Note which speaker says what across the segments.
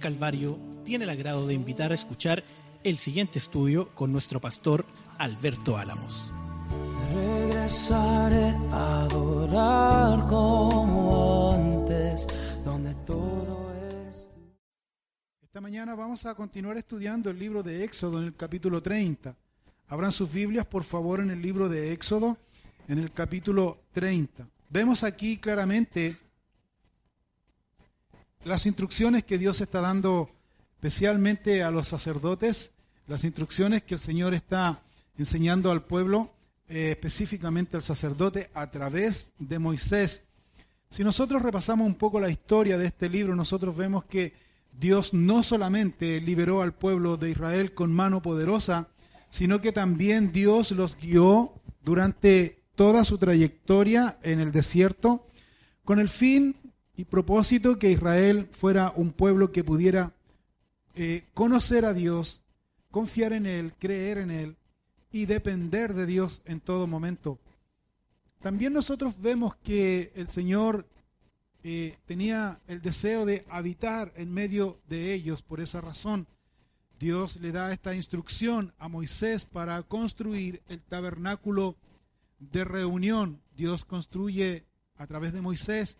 Speaker 1: Calvario tiene el agrado de invitar a escuchar el siguiente estudio con nuestro pastor Alberto Álamos.
Speaker 2: Regresaré a adorar como antes, donde todo es
Speaker 3: Esta mañana vamos a continuar estudiando el libro de Éxodo en el capítulo 30. Abran sus Biblias, por favor, en el libro de Éxodo, en el capítulo 30. Vemos aquí claramente las instrucciones que Dios está dando especialmente a los sacerdotes, las instrucciones que el Señor está enseñando al pueblo, eh, específicamente al sacerdote, a través de Moisés. Si nosotros repasamos un poco la historia de este libro, nosotros vemos que Dios no solamente liberó al pueblo de Israel con mano poderosa, sino que también Dios los guió durante toda su trayectoria en el desierto, con el fin y propósito que Israel fuera un pueblo que pudiera eh, conocer a Dios, confiar en Él, creer en Él y depender de Dios en todo momento. También nosotros vemos que el Señor eh, tenía el deseo de habitar en medio de ellos, por esa razón Dios le da esta instrucción a Moisés para construir el tabernáculo de reunión. Dios construye a través de Moisés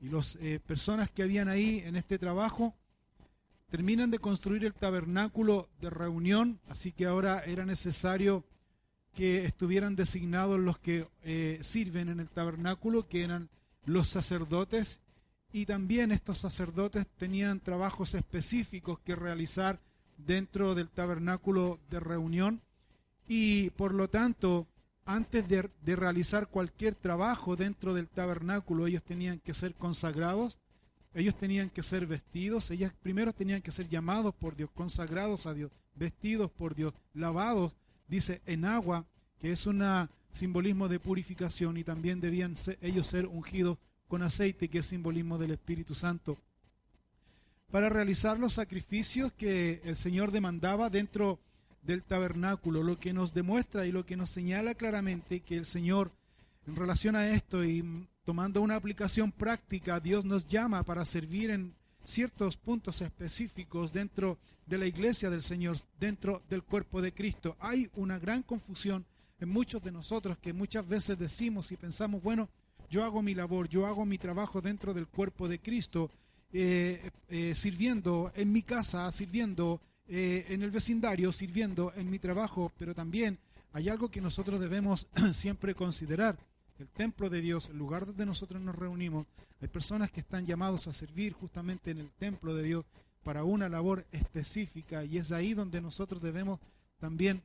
Speaker 3: y las eh, personas que habían ahí en este trabajo terminan de construir el tabernáculo de reunión, así que ahora era necesario que estuvieran designados los que eh, sirven en el tabernáculo, que eran los sacerdotes, y también estos sacerdotes tenían trabajos específicos que realizar dentro del tabernáculo de reunión. Y por lo tanto antes de, de, realizar cualquier trabajo dentro del tabernáculo ellos tenían que ser consagrados, ellos tenían que ser vestidos, ellos primero tenían que ser llamados por Dios, consagrados a Dios, vestidos por Dios, lavados, dice, en agua, que es un simbolismo de purificación y también debían ellos ser ungidos con aceite, que es simbolismo del Espíritu Santo. Para realizar los sacrificios que el Señor demandaba dentro del tabernáculo, lo que nos demuestra y lo que nos señala claramente que el Señor, en relación a esto y tomando una aplicación práctica, Dios nos llama para servir en ciertos puntos específicos dentro de la iglesia del Señor, dentro del cuerpo de Cristo. Hay una gran confusión en muchos de nosotros que muchas veces decimos y pensamos, bueno, yo hago mi labor, yo hago mi trabajo dentro del cuerpo de Cristo, eh, eh, sirviendo en mi casa, sirviendo eh, en el vecindario, sirviendo en mi trabajo, pero también hay algo que nosotros debemos siempre considerar. El templo de Dios, el lugar donde nosotros nos reunimos, hay personas que están llamados a servir justamente en el templo de Dios para una labor específica y es ahí donde nosotros debemos también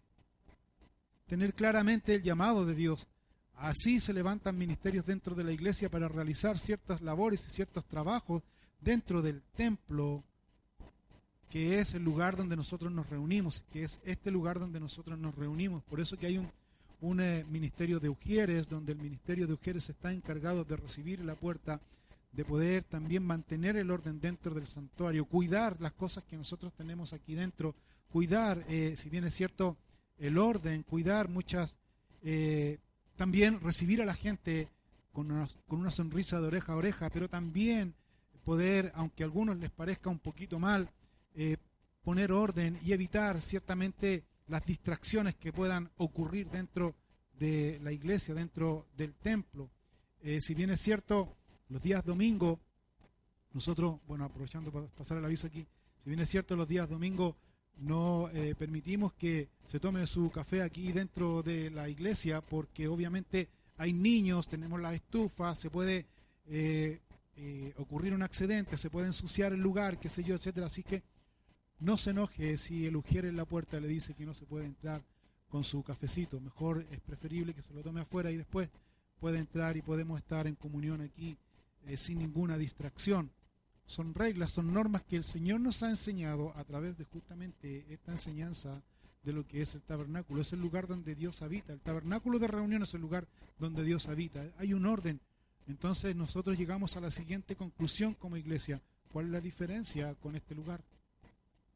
Speaker 3: tener claramente el llamado de Dios. Así se levantan ministerios dentro de la iglesia para realizar ciertas labores y ciertos trabajos dentro del templo, que es el lugar donde nosotros nos reunimos, que es este lugar donde nosotros nos reunimos. Por eso que hay un, un eh, ministerio de Ujieres, donde el ministerio de Ujieres está encargado de recibir la puerta, de poder también mantener el orden dentro del santuario, cuidar las cosas que nosotros tenemos aquí dentro, cuidar, eh, si bien es cierto, el orden, cuidar muchas, eh, también recibir a la gente con una, con una sonrisa de oreja a oreja, pero también poder, aunque a algunos les parezca un poquito mal, eh, poner orden y evitar ciertamente las distracciones que puedan ocurrir dentro de la iglesia, dentro del templo. Eh, si bien es cierto, los días domingo, nosotros, bueno, aprovechando para pasar el aviso aquí, si bien es cierto, los días domingo no eh, permitimos que se tome su café aquí dentro de la iglesia, porque obviamente hay niños, tenemos la estufa, se puede eh, eh, ocurrir un accidente, se puede ensuciar el lugar, qué sé yo, etcétera. Así que no se enoje si el ujier en la puerta le dice que no se puede entrar con su cafecito. Mejor es preferible que se lo tome afuera y después puede entrar y podemos estar en comunión aquí eh, sin ninguna distracción. Son reglas, son normas que el Señor nos ha enseñado a través de justamente esta enseñanza de lo que es el tabernáculo. Es el lugar donde Dios habita. El tabernáculo de reunión es el lugar donde Dios habita. Hay un orden entonces nosotros llegamos a la siguiente conclusión como iglesia. ¿Cuál es la diferencia con este lugar?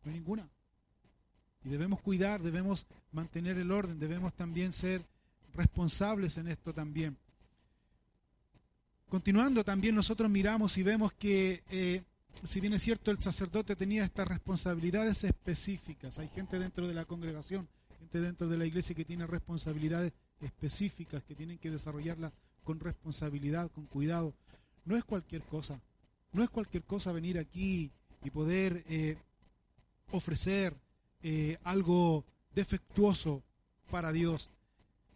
Speaker 3: No hay ninguna. Y debemos cuidar, debemos mantener el orden, debemos también ser responsables en esto también. Continuando, también nosotros miramos y vemos que, eh, si bien es cierto, el sacerdote tenía estas responsabilidades específicas. Hay gente dentro de la congregación, gente dentro de la iglesia que tiene responsabilidades específicas, que tienen que desarrollarlas con responsabilidad, con cuidado. No es cualquier cosa. No es cualquier cosa venir aquí y poder eh, ofrecer eh, algo defectuoso para Dios.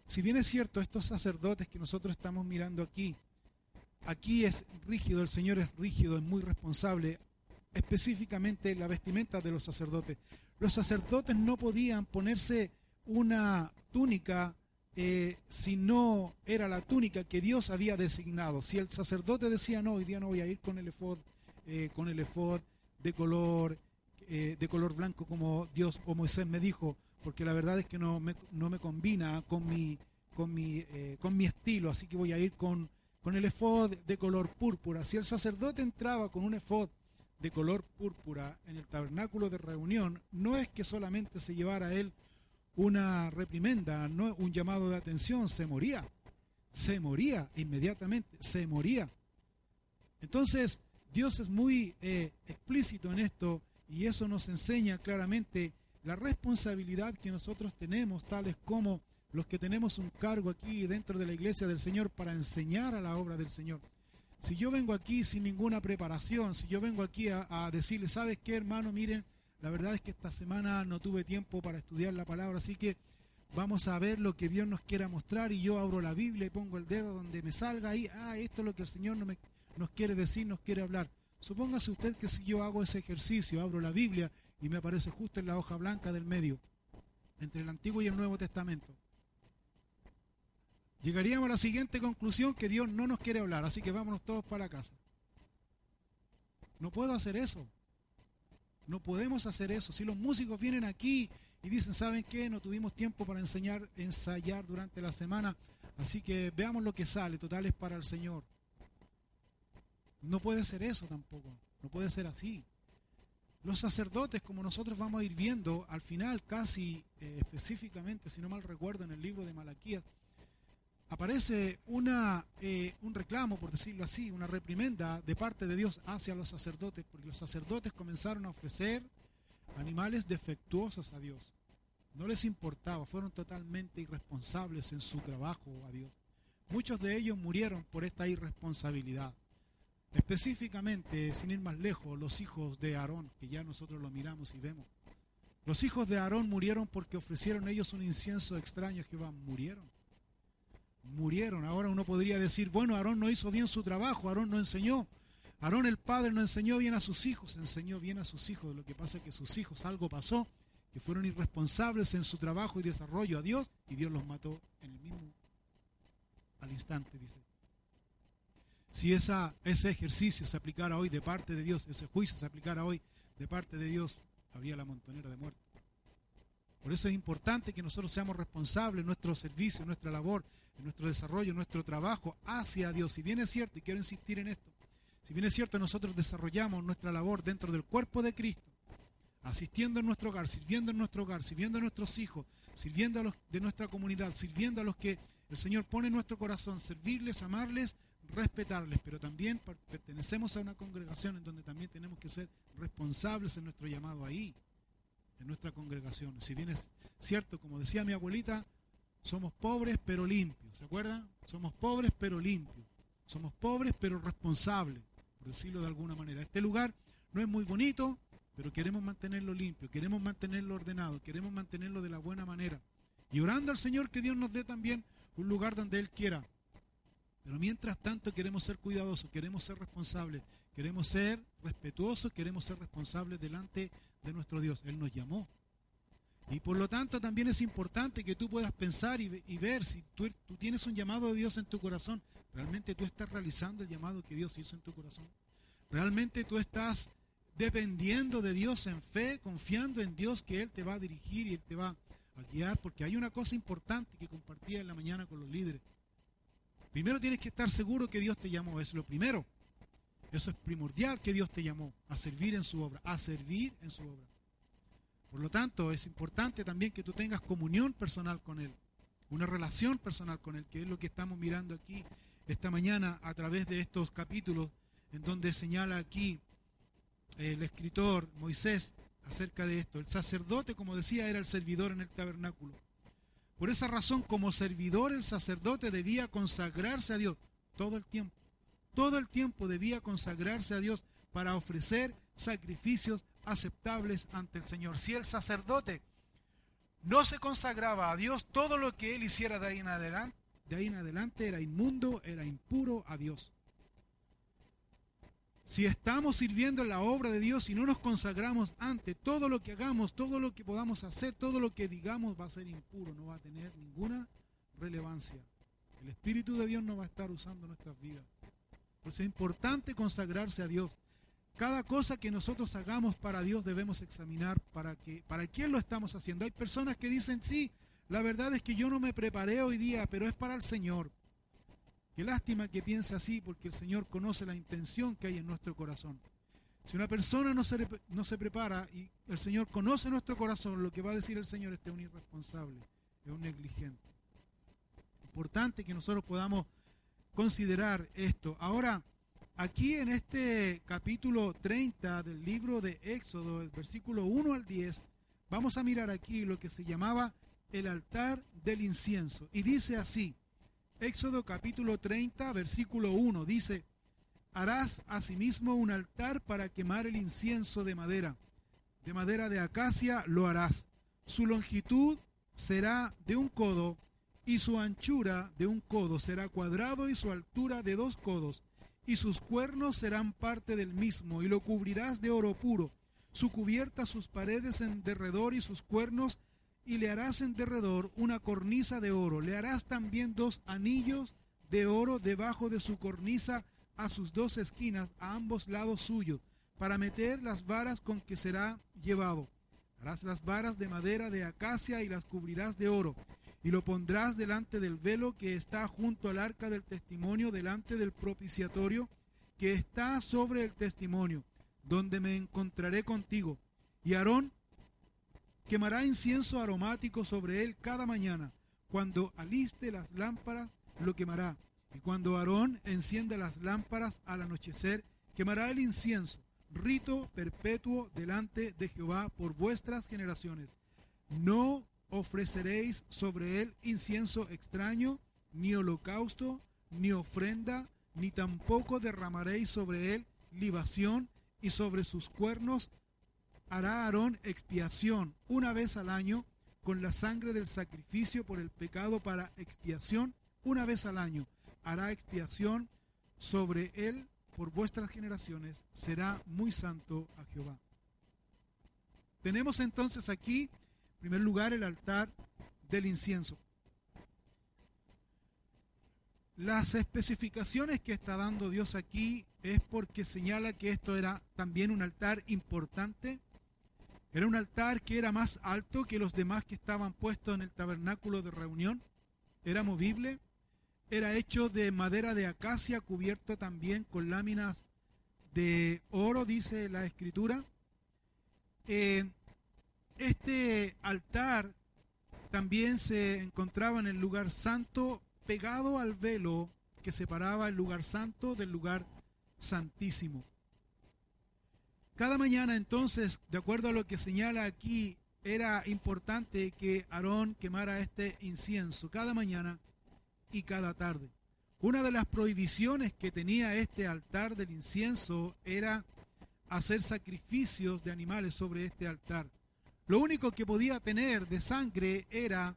Speaker 3: Si bien es cierto, estos sacerdotes que nosotros estamos mirando aquí, aquí es rígido, el Señor es rígido, es muy responsable, específicamente la vestimenta de los sacerdotes. Los sacerdotes no podían ponerse una túnica eh, si no era la túnica que Dios había designado. Si el sacerdote decía, no, hoy día no voy a ir con el efod, eh, con el efod de color, eh, de color blanco como Dios o Moisés me dijo, porque la verdad es que no me, no me combina con mi, con, mi, con mi estilo, así que voy a ir con, con el efod de color púrpura. Si el sacerdote entraba con un efod de color púrpura en el tabernáculo de reunión, no es que solamente se llevara él una reprimenda, no un llamado de atención, se moría. Se moría inmediatamente, se moría. Entonces, Dios es muy eh, explícito en esto y eso nos enseña claramente la responsabilidad que nosotros tenemos, tales como los que tenemos un cargo aquí dentro de la iglesia del Señor para enseñar a la obra del Señor. Si yo vengo aquí sin ninguna preparación, si yo vengo aquí a, decirle, ¿sabes qué, hermano? Miren, la verdad es que esta semana no tuve tiempo para estudiar la palabra, así que vamos a ver lo que Dios nos quiera mostrar y yo abro la Biblia y pongo el dedo donde me salga ahí, ah, esto es lo que el Señor no me, nos quiere decir, nos quiere hablar. Supóngase usted que si yo hago ese ejercicio, abro la Biblia y me aparece justo en la hoja blanca del medio, entre el Antiguo y el Nuevo Testamento. Llegaríamos a la siguiente conclusión que Dios no nos quiere hablar, así que vámonos todos para casa. No puedo hacer eso. No podemos hacer eso. Si los músicos vienen aquí y dicen, ¿saben qué? No tuvimos tiempo para enseñar, ensayar durante la semana, así que veamos lo que sale, total es para el Señor. No puede ser eso tampoco, no puede ser así. Los sacerdotes, como nosotros vamos a ir viendo, al final casi eh, específicamente, si no mal recuerdo, en el libro de Malaquías, aparece una, eh, un reclamo, por decirlo así, una reprimenda de parte de Dios hacia los sacerdotes, porque los sacerdotes comenzaron a ofrecer animales defectuosos a Dios. No les importaba, fueron totalmente irresponsables en su trabajo a Dios. Muchos de ellos murieron por esta irresponsabilidad. Específicamente, sin ir más lejos, los hijos de Aarón, que ya nosotros lo miramos y vemos. Los hijos de Aarón murieron porque ofrecieron ellos un incienso extraño a Jehová. Murieron murieron. Ahora uno podría decir, bueno, Aarón no hizo bien su trabajo, Aarón no enseñó. Aarón el padre no enseñó bien a sus hijos, enseñó bien a sus hijos. Lo que pasa es que sus hijos algo pasó, que fueron irresponsables en su trabajo y desarrollo a Dios y Dios los mató en el mismo, al instante, dice. Si ese ejercicio se aplicara hoy de parte de Dios, ese juicio se aplicara hoy de parte de Dios, habría la montonera de muerte. Por eso es importante que nosotros seamos responsables en nuestro servicio, en nuestra labor, en nuestro desarrollo, en nuestro trabajo hacia Dios. Si bien es cierto, y quiero insistir en esto, si bien es cierto, nosotros desarrollamos nuestra labor dentro del cuerpo de Cristo, asistiendo en nuestro hogar, sirviendo en nuestro hogar, sirviendo a nuestros hijos, sirviendo a los de nuestra comunidad, sirviendo a los que el Señor pone en nuestro corazón, servirles, amarles, respetarles, pero también pertenecemos a una congregación en donde también tenemos que ser responsables en nuestro llamado ahí en nuestra congregación. Si bien es cierto, como decía mi abuelita, somos pobres pero limpios, ¿se acuerdan? Somos pobres pero limpios. Somos pobres pero responsables, por decirlo de alguna manera. Este lugar no es muy bonito, pero queremos mantenerlo limpio, queremos mantenerlo ordenado, queremos mantenerlo de la buena manera. Y orando al Señor que Dios nos dé también un lugar donde Él quiera. Pero mientras tanto queremos ser cuidadosos, queremos ser responsables, queremos ser respetuosos, queremos ser responsables delante de nuestro Dios. Él nos llamó. Y por lo tanto también es importante que tú puedas pensar y, ver si tú, tú, tienes un llamado de Dios en tu corazón, realmente tú estás realizando el llamado que Dios hizo en tu corazón. Realmente tú estás dependiendo de Dios en fe, confiando en Dios que Él te va a dirigir y Él te va a guiar, porque hay una cosa importante que compartía en la mañana con los líderes. Primero tienes que estar seguro que Dios te llamó, es lo primero. Eso es primordial que Dios te llamó a servir en su obra, a servir en su obra. Por lo tanto, es importante también que tú tengas comunión personal con Él. una relación personal con Él, que es lo que estamos mirando aquí esta mañana a través de estos capítulos, en donde señala aquí el escritor Moisés acerca de esto. El sacerdote, como decía, era el servidor en el tabernáculo. Por esa razón, como servidor, el sacerdote debía consagrarse a Dios todo el tiempo. Todo el tiempo debía consagrarse a Dios para ofrecer sacrificios aceptables ante el Señor. Si el sacerdote no se consagraba a Dios, todo lo que él hiciera de ahí en adelante, de ahí en adelante era inmundo, era impuro a Dios. Si estamos sirviendo en la obra de Dios y no nos consagramos ante todo lo que hagamos, todo lo que podamos hacer, todo lo que digamos va a ser impuro, no va a tener ninguna relevancia. El Espíritu de Dios no va a estar usando nuestras vidas. Por eso es importante consagrarse a Dios. Cada cosa que nosotros hagamos para Dios debemos examinar para, que, para quién lo estamos haciendo. Hay personas que dicen, sí, la verdad es que yo no me preparé hoy día, pero es para el Señor. Qué lástima que piense así, porque el Señor conoce la intención que hay en nuestro corazón. Si una persona no se, no se prepara y el Señor conoce nuestro corazón, lo que va a decir el Señor este es un irresponsable, es un negligente. Importante que nosotros podamos considerar esto. Ahora, aquí en este capítulo 30 del libro de Éxodo, el versículo 1 al 10, vamos a mirar aquí lo que se llamaba el altar del incienso. Y dice así, Éxodo capítulo 30, versículo 1, dice, harás asimismo un altar para quemar el incienso de madera. De madera de acacia lo harás. Su longitud será de un codo y su anchura de un codo será cuadrado y su altura de dos codos y sus cuernos serán parte del mismo y lo cubrirás de oro puro. Su cubierta, sus paredes en derredor y sus cuernos y le harás en derredor una cornisa de oro. Le harás también dos anillos de oro debajo de su cornisa a sus dos esquinas, a ambos lados suyos, para meter las varas con que será llevado. Harás las varas de madera de acacia y las cubrirás de oro, y lo pondrás delante del velo que está junto al arca del testimonio, delante del propiciatorio que está sobre el testimonio, donde me encontraré contigo. Y Aarón Quemará incienso aromático sobre él cada mañana. Cuando aliste las lámparas, lo quemará. Y cuando Aarón encienda las lámparas al anochecer, quemará el incienso, rito perpetuo delante de Jehová por vuestras generaciones. No ofreceréis sobre él incienso extraño, ni holocausto, ni ofrenda, ni tampoco derramaréis sobre él libación, y sobre sus cuernos hará Aarón expiación una vez al año con la sangre del sacrificio por el pecado para expiación una vez al año. Hará expiación sobre él por vuestras generaciones. Será muy santo a Jehová. Tenemos entonces aquí, en primer lugar, el altar del incienso. Las especificaciones que está dando Dios aquí es porque señala que esto era también un altar importante era un altar que era más alto que los demás que estaban puestos en el tabernáculo de reunión. Era movible. Era hecho de madera de acacia cubierto también con láminas de oro, dice la escritura. Eh, este altar también se encontraba en el lugar santo pegado al velo que separaba el lugar santo del lugar santísimo. Cada mañana entonces, de acuerdo a lo que señala aquí, era importante que Aarón quemara este incienso cada mañana y cada tarde. Una de las prohibiciones que tenía este altar del incienso era hacer sacrificios de animales sobre este altar. Lo único que podía tener de sangre era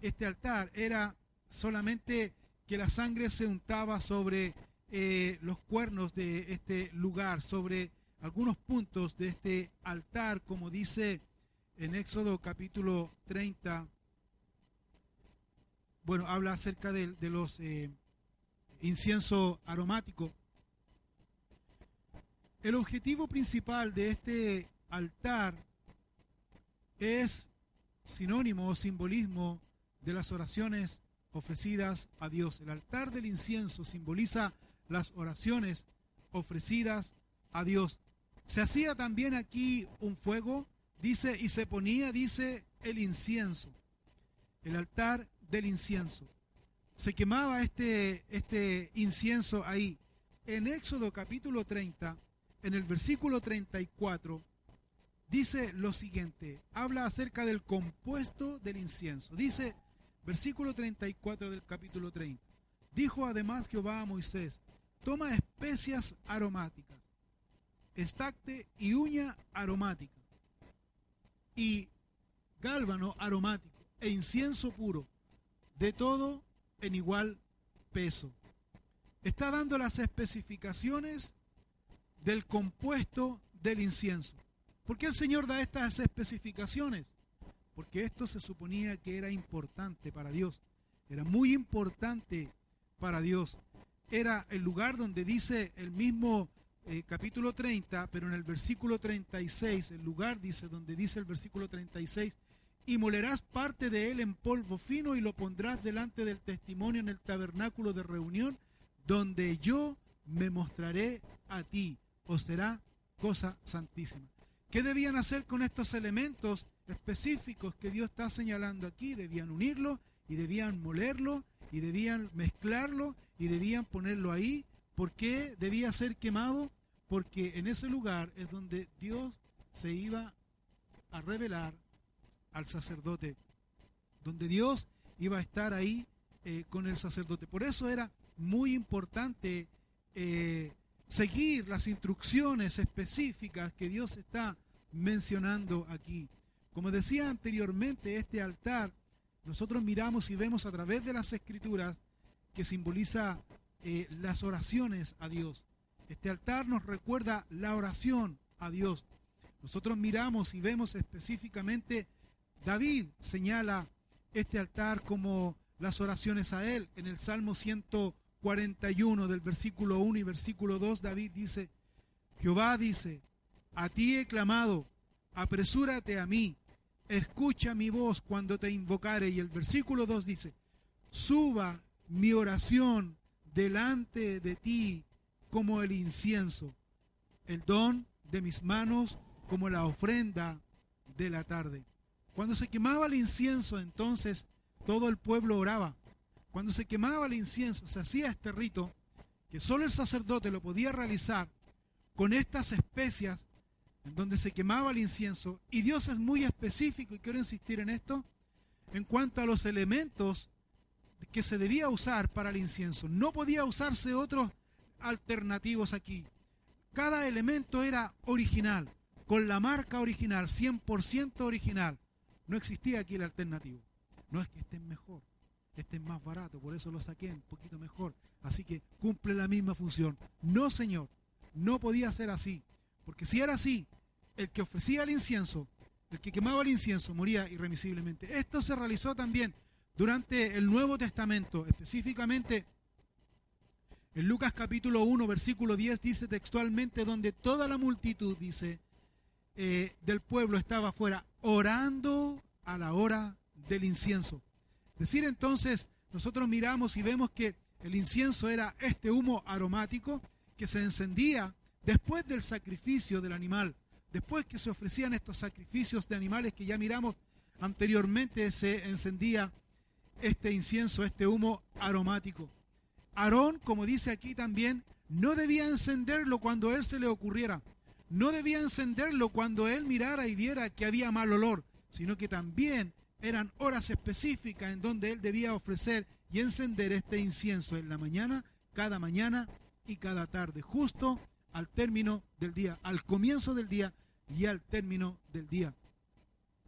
Speaker 3: este altar, era solamente que la sangre se untaba sobre eh, los cuernos de este lugar, sobre algunos puntos de este altar, como dice en Éxodo capítulo 30. Bueno, habla acerca de, los eh, incienso aromático. El objetivo principal de este altar es sinónimo o simbolismo de las oraciones ofrecidas a Dios. El altar del incienso simboliza las oraciones ofrecidas a Dios. Se hacía también aquí un fuego, dice, y se ponía, dice, el incienso. El altar del incienso. Se quemaba este, este incienso ahí. En Éxodo capítulo 30, en el versículo 34, dice lo siguiente, habla acerca del compuesto del incienso. Dice, versículo 34 del capítulo 30, dijo además Jehová a Moisés, toma especias aromáticas, estacte y uña aromática, y gálbano aromático, e incienso puro, de todo en igual peso. Está dando las especificaciones del compuesto del incienso. ¿Por qué el Señor da estas especificaciones? Porque esto se suponía que era importante para Dios. Era muy importante para Dios. Era el lugar donde dice el mismo eh, capítulo 30, pero en el versículo 36, el lugar dice donde dice el versículo 36, y molerás parte de él en polvo fino y lo pondrás delante del testimonio en el tabernáculo de reunión, donde yo me mostraré a ti, o será cosa santísima. ¿Qué debían hacer con estos elementos específicos que Dios está señalando aquí? Debían unirlo y debían molerlo y debían mezclarlo y debían ponerlo ahí. ¿Por qué debía ser quemado? Porque en ese lugar es donde Dios se iba a revelar al sacerdote, donde Dios iba a estar ahí eh, con el sacerdote. Por eso era muy importante eh, seguir las instrucciones específicas que Dios está mencionando aquí. Como decía anteriormente, este altar, nosotros miramos y vemos a través de las escrituras que simboliza eh, las oraciones a Dios. Este altar nos recuerda la oración a Dios. Nosotros miramos y vemos específicamente, David señala este altar como las oraciones a Él. En el Salmo 100 41 del versículo 1 y versículo 2, David dice, Jehová dice, a ti he clamado, apresúrate a mí, escucha mi voz cuando te invocare. Y el versículo 2 dice, suba mi oración delante de ti como el incienso, el don de mis manos como la ofrenda de la tarde. Cuando se quemaba el incienso, entonces todo el pueblo oraba. Cuando se quemaba el incienso, se hacía este rito que solo el sacerdote lo podía realizar con estas especias en donde se quemaba el incienso. Y Dios es muy específico, y quiero insistir en esto, en cuanto a los elementos que se debía usar para el incienso. No podía usarse otros alternativos aquí. Cada elemento era original, con la marca original, 100% original. No existía aquí el alternativo. No es que estén mejor, este es más barato, por eso lo saqué un poquito mejor. Así que cumple la misma función. No, Señor, no podía ser así. Porque si era así, el que ofrecía el incienso, el que quemaba el incienso, moría irremisiblemente. Esto se realizó también durante el Nuevo Testamento, específicamente en Lucas capítulo 1, versículo 10, dice textualmente, donde toda la multitud, dice, eh, del pueblo estaba afuera, orando a la hora del incienso. Decir entonces, nosotros miramos y vemos que el incienso era este humo aromático que se encendía después del sacrificio del animal, después que se ofrecían estos sacrificios de animales que ya miramos anteriormente, se encendía este incienso, este humo aromático. Aarón, como dice aquí también, no debía encenderlo cuando él se le ocurriera, no debía encenderlo cuando él mirara y viera que había mal olor, sino que también eran horas específicas en donde él debía ofrecer y encender este incienso en la mañana, cada mañana y cada tarde, justo al término del día, al comienzo del día y al término del día.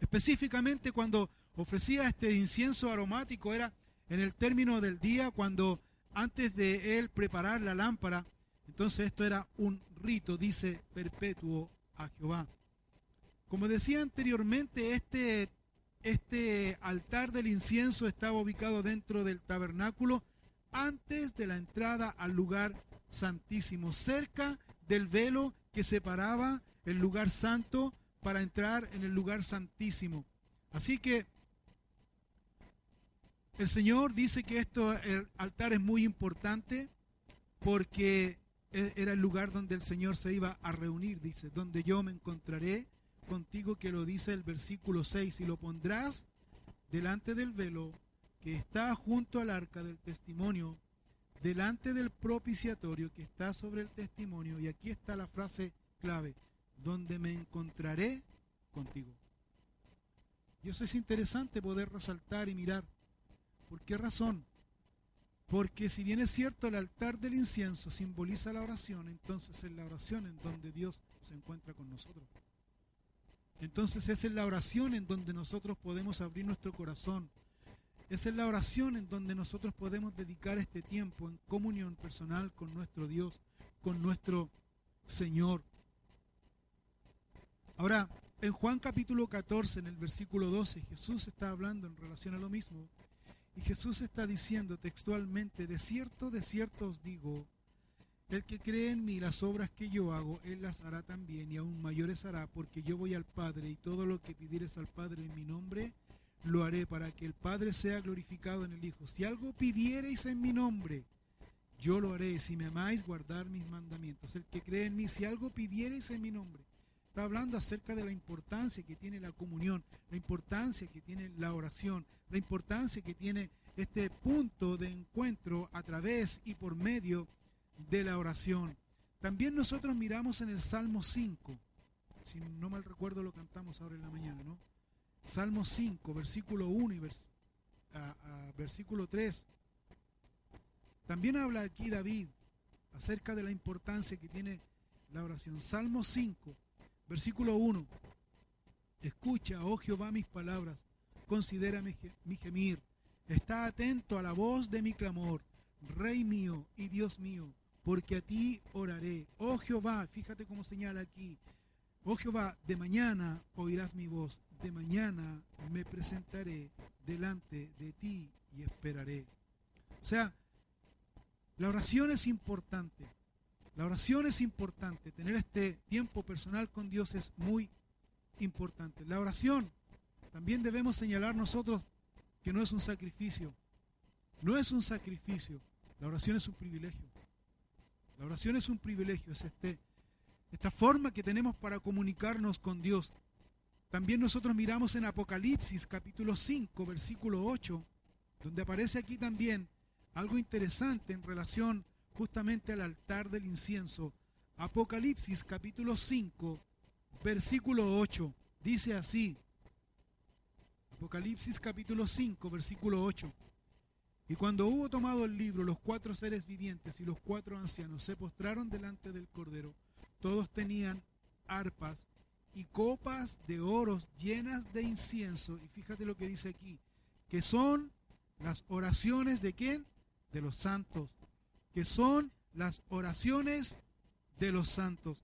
Speaker 3: Específicamente cuando ofrecía este incienso aromático era en el término del día, cuando antes de él preparar la lámpara, entonces esto era un rito, dice, perpetuo a Jehová. Como decía anteriormente, este este altar del incienso estaba ubicado dentro del tabernáculo antes de la entrada al lugar santísimo, cerca del velo que separaba el lugar santo para entrar en el lugar santísimo. Así que el Señor dice que esto, el altar es muy importante porque e, era el lugar donde el Señor se iba a reunir, dice, donde yo me encontraré contigo que lo dice el versículo 6, y lo pondrás delante del velo que está junto al arca del testimonio, delante del propiciatorio que está sobre el testimonio, y aquí está la frase clave, donde me encontraré contigo. Y eso es interesante poder resaltar y mirar. ¿Por qué razón? Porque si bien es cierto el altar del incienso simboliza la oración, entonces es la oración en donde Dios se encuentra con nosotros. Entonces es la oración en donde nosotros podemos abrir nuestro corazón. Es la oración en donde nosotros podemos dedicar este tiempo en comunión personal con nuestro Dios, con nuestro Señor. Ahora, en Juan capítulo 14, en el versículo 12, Jesús está hablando en relación a lo mismo. Y Jesús está diciendo textualmente, de cierto, de cierto os digo, el que cree en mí las obras que yo hago, él las hará también y aún mayores hará, porque yo voy al Padre y todo lo que pidieres al Padre en mi nombre, lo haré para que el Padre sea glorificado en el Hijo. Si algo pidiereis en mi nombre, yo lo haré. Si me amáis, guardar mis mandamientos. El que cree en mí, si algo pidiereis en mi nombre. Está hablando acerca de la importancia que tiene la comunión, la importancia que tiene la oración, la importancia que tiene este punto de encuentro a través y por medio de la oración. También nosotros miramos en el Salmo 5, si no mal recuerdo lo cantamos ahora en la mañana, ¿no? Salmo 5, versículo 1 y versículo 3. También habla aquí David acerca de la importancia que tiene la oración. Salmo 5, versículo 1. Escucha, oh Jehová, mis palabras, considera mi gemir, está atento a la voz de mi clamor, Rey mío y Dios mío porque a ti oraré. Oh Jehová, fíjate cómo señala aquí. Oh Jehová, de mañana oirás mi voz, de mañana me presentaré delante de ti y esperaré. O sea, la oración es importante. La oración es importante. Tener este tiempo personal con Dios es muy importante. La oración también debemos señalar nosotros que no es un sacrificio. No es un sacrificio. La oración es un privilegio. La oración es un privilegio, es este, esta forma que tenemos para comunicarnos con Dios. También nosotros miramos en Apocalipsis capítulo 5, versículo 8, donde aparece aquí también algo interesante en relación justamente al altar del incienso. Apocalipsis capítulo 5, versículo 8, dice así. Apocalipsis capítulo 5, versículo 8. Y cuando hubo tomado el libro, los cuatro seres vivientes y los cuatro ancianos se postraron delante del Cordero. Todos tenían arpas y copas de oro llenas de incienso. Y fíjate lo que dice aquí, que son las oraciones de quién? De los santos. Que son las oraciones de los santos.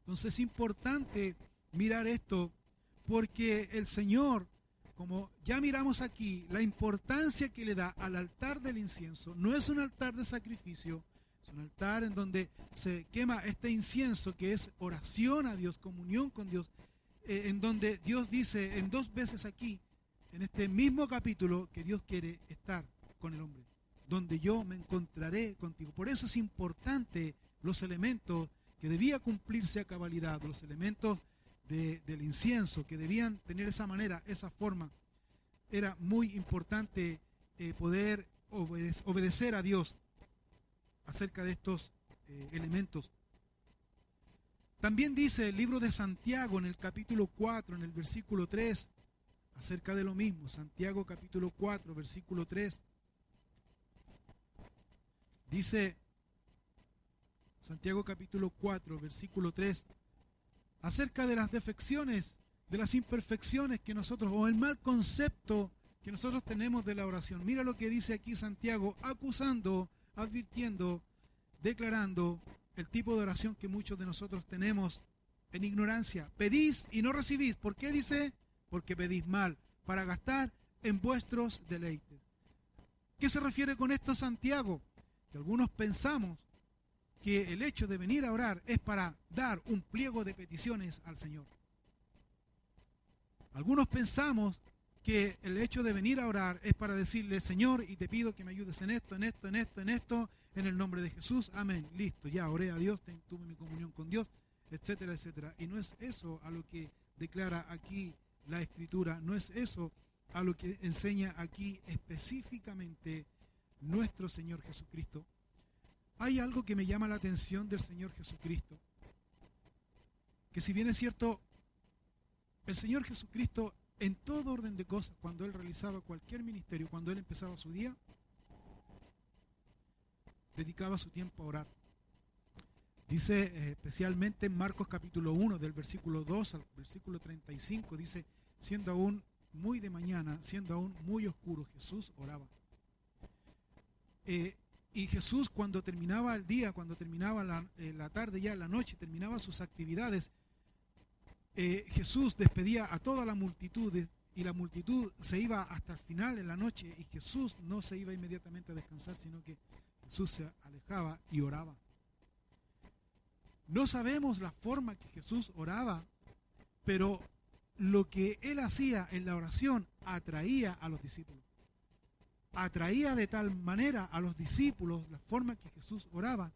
Speaker 3: Entonces es importante mirar esto porque el Señor como ya miramos aquí, la importancia que le da al altar del incienso no es un altar de sacrificio, es un altar en donde se quema este incienso que es oración a Dios, comunión con Dios, eh, en donde Dios dice en dos veces aquí, en este mismo capítulo, que Dios quiere estar con el hombre, donde yo me encontraré contigo. Por eso es importante los elementos que debía cumplirse a cabalidad, los elementos del incienso, que debían tener esa manera, esa forma. Era muy importante eh, poder obedecer a Dios acerca de estos eh, elementos. También dice el libro de Santiago en el capítulo 4, en el versículo 3, acerca de lo mismo. Santiago capítulo 4, versículo 3. Dice Santiago capítulo 4, versículo 3 acerca de las defecciones, de las imperfecciones que nosotros, o el mal concepto que nosotros tenemos de la oración. Mira lo que dice aquí Santiago, acusando, advirtiendo, declarando el tipo de oración que muchos de nosotros tenemos en ignorancia. Pedís y no recibís. ¿Por qué dice? Porque pedís mal, para gastar en vuestros deleites. ¿Qué se refiere con esto Santiago? Algunos pensamos que el hecho de venir a orar es para dar un pliego de peticiones al Señor. Algunos pensamos que el hecho de venir a orar es para decirle, Señor, y te pido que me ayudes en esto, en esto, en esto, en esto, en el nombre de Jesús. Amén. Listo, ya oré a Dios, tuve mi comunión con Dios, etcétera, etcétera. Y no es eso a lo que declara aquí la Escritura, no es eso a lo que enseña aquí específicamente nuestro Señor Jesucristo, hay algo que me llama la atención del Señor Jesucristo. Que si bien es cierto, el Señor Jesucristo en todo orden de cosas, cuando Él realizaba cualquier ministerio, cuando Él empezaba su día, dedicaba su tiempo a orar. Dice eh, especialmente en Marcos capítulo 1, del versículo 2 al versículo 35, dice, siendo aún muy de mañana, siendo aún muy oscuro, Jesús oraba. Eh, y Jesús cuando terminaba el día, cuando terminaba la, eh, la tarde, ya la noche, terminaba sus actividades, Jesús despedía a toda la multitud y la multitud se iba hasta el final en la noche y Jesús no se iba inmediatamente a descansar, sino que Jesús se alejaba y oraba. No sabemos la forma que Jesús oraba, pero lo que él hacía en la oración atraía a los discípulos. Atraía de tal manera a los discípulos la forma que Jesús oraba,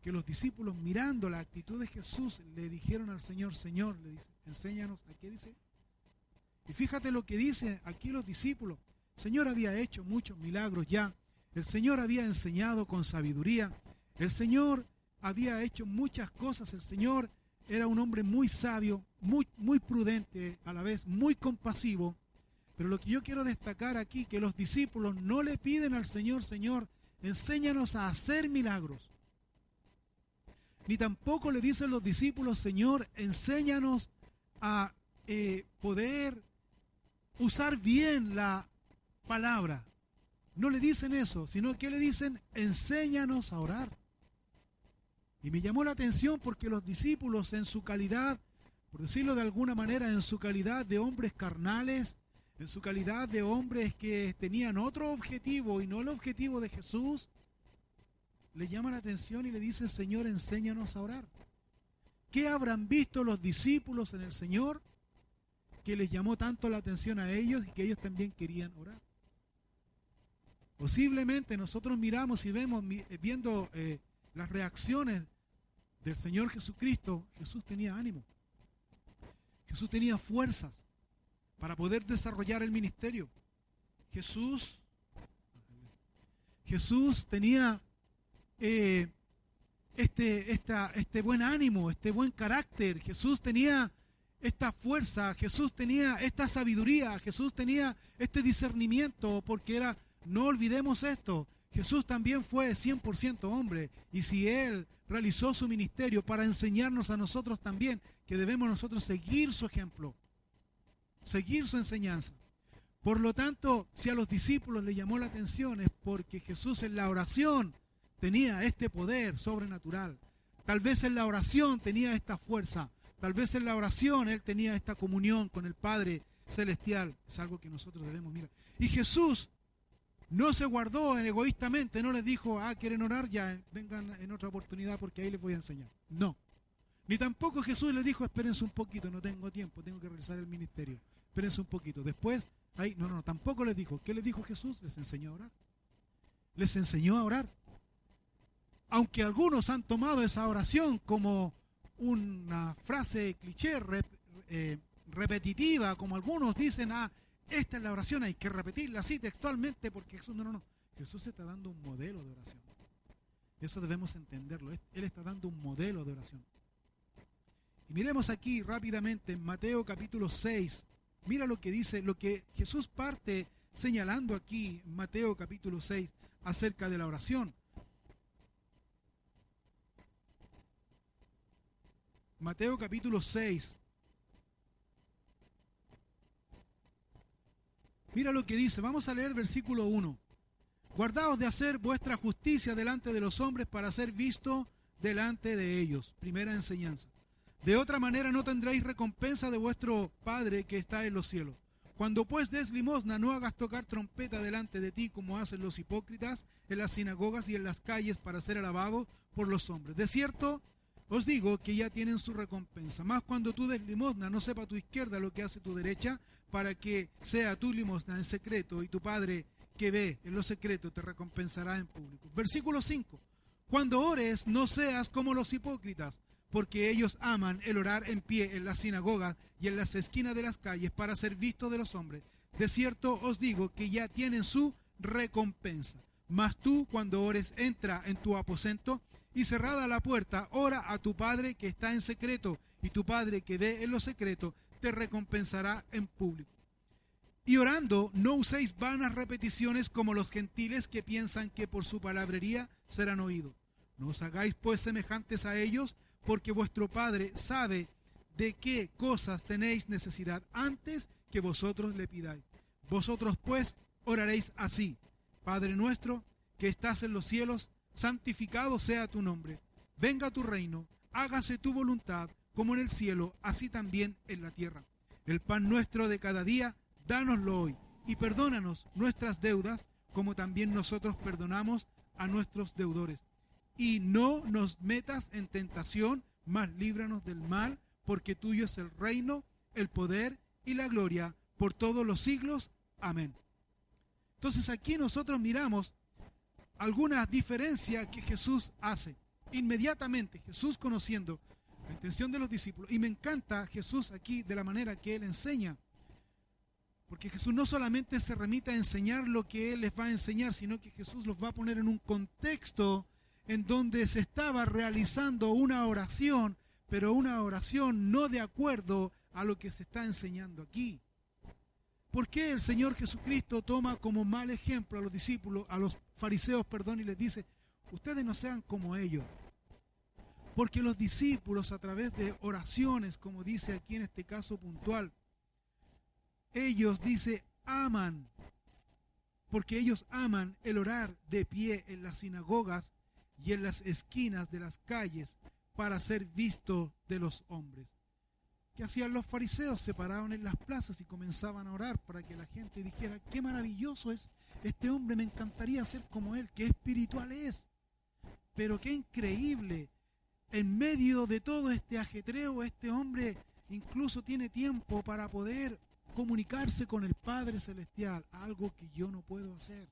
Speaker 3: que los discípulos mirando la actitud de Jesús le dijeron al Señor, Señor, le dice, enséñanos, ¿a qué dice? Y fíjate lo que dicen aquí los discípulos. Señor había hecho muchos milagros ya. El Señor había enseñado con sabiduría. El Señor había hecho muchas cosas. El Señor era un hombre muy sabio, muy, muy prudente, a la vez muy compasivo. Pero lo que yo quiero destacar aquí, que los discípulos no le piden al Señor, Señor, enséñanos a hacer milagros. Ni tampoco le dicen los discípulos, Señor, enséñanos a eh, poder usar bien la palabra. No le dicen eso, sino que le dicen, enséñanos a orar. Y me llamó la atención porque los discípulos en su calidad, por decirlo de alguna manera, en su calidad de hombres carnales, en su calidad de hombres que tenían otro objetivo y no el objetivo de Jesús, le llaman la atención y le dicen, Señor, enséñanos a orar. ¿Qué habrán visto los discípulos en el Señor que les llamó tanto la atención a ellos y que ellos también querían orar? Posiblemente nosotros miramos y vemos, viendo eh, las reacciones del Señor Jesucristo, Jesús tenía ánimo. Jesús tenía fuerzas para poder desarrollar el ministerio. Jesús, Jesús tenía eh, este, esta, este buen ánimo, este buen carácter. Jesús tenía esta fuerza, Jesús tenía esta sabiduría, Jesús tenía este discernimiento, porque era, no olvidemos esto, Jesús también fue 100% hombre y si Él realizó su ministerio para enseñarnos a nosotros también que debemos nosotros seguir su ejemplo, seguir su enseñanza. Por lo tanto, si a los discípulos le llamó la atención es porque Jesús en la oración tenía este poder sobrenatural. Tal vez en la oración tenía esta fuerza. Tal vez en la oración Él tenía esta comunión con el Padre Celestial. Es algo que nosotros debemos mirar. Y Jesús no se guardó en egoístamente, no les dijo, ah, quieren orar, ya, vengan en otra oportunidad porque ahí les voy a enseñar. No. Ni tampoco Jesús les dijo, espérense un poquito, no tengo tiempo, tengo que realizar el ministerio. Espérense un poquito. Después, ahí, no, no, tampoco les dijo. ¿Qué les dijo Jesús? Les enseñó a orar. Les enseñó a orar. Aunque algunos han tomado esa oración como una frase cliché eh, repetitiva, como algunos dicen, ah, esta es la oración, hay que repetirla así textualmente porque Jesús no, no, no. Jesús está dando un modelo de oración. Eso debemos entenderlo. Él está dando un modelo de oración. Y miremos aquí rápidamente en Mateo capítulo 6. Mira lo que dice, lo que Jesús parte señalando aquí Mateo capítulo 6 acerca de la oración. Mateo capítulo 6, Mira lo que dice, vamos a leer versículo 1. Guardaos de hacer vuestra justicia delante de los hombres para ser visto delante de ellos. Primera enseñanza. De otra manera no tendréis recompensa de vuestro Padre que está en los cielos. Cuando pues des limosna, no hagas tocar trompeta delante de ti como hacen los hipócritas en las sinagogas y en las calles para ser alabados por los hombres. De cierto, os digo que ya tienen su recompensa. Más cuando tú des limosna, no sepa tu izquierda lo que hace tu derecha, para que sea tu limosna en secreto y tu Padre que ve en lo secreto te recompensará en público. Versículo 5. Cuando ores, no seas como los hipócritas, porque ellos aman el orar en pie en las sinagogas y en las esquinas de las calles para ser vistos de los hombres. De cierto os digo que ya tienen su recompensa. Mas tú, cuando ores, entra en tu aposento y cerrada la puerta, ora a tu Padre que está en secreto, y tu Padre que ve en lo secreto te recompensará en público. Y orando, no uséis vanas repeticiones como los gentiles que piensan que por su palabrería serán oídos. No os hagáis pues semejantes a ellos, porque vuestro Padre sabe de qué cosas tenéis necesidad antes que vosotros le pidáis. Vosotros pues oraréis así. Padre nuestro, que estás en los cielos, santificado sea tu nombre. Venga tu reino, hágase tu voluntad, como en el cielo, así también en la tierra. El pan nuestro de cada día, dánoslo hoy, y perdónanos nuestras deudas, como también nosotros perdonamos a nuestros deudores. Y no nos metas en tentación, mas líbranos del mal, porque tuyo es el reino, el poder y la gloria por todos los siglos. Amén. Entonces aquí nosotros miramos alguna diferencia que Jesús hace. Inmediatamente Jesús conociendo la intención de los discípulos, y me encanta Jesús aquí de la manera que él enseña, porque Jesús no solamente se remite a enseñar lo que él les va a enseñar, sino que Jesús los va a poner en un contexto en donde se estaba realizando una oración, pero una oración no de acuerdo a lo que se está enseñando aquí. ¿Por qué el Señor Jesucristo toma como mal ejemplo a los discípulos, a los fariseos, perdón, y les dice, ustedes no sean como ellos? Porque los discípulos a través de oraciones, como dice aquí en este caso puntual, ellos dice, aman, porque ellos aman el orar de pie en las sinagogas y en las esquinas de las calles para ser visto de los hombres. ¿Qué hacían los fariseos? Se paraban en las plazas y comenzaban a orar para que la gente dijera, qué maravilloso es este hombre, me encantaría ser como él, qué espiritual es. Pero qué increíble, en medio de todo este ajetreo, este hombre incluso tiene tiempo para poder comunicarse con el Padre Celestial, algo que yo no puedo hacer.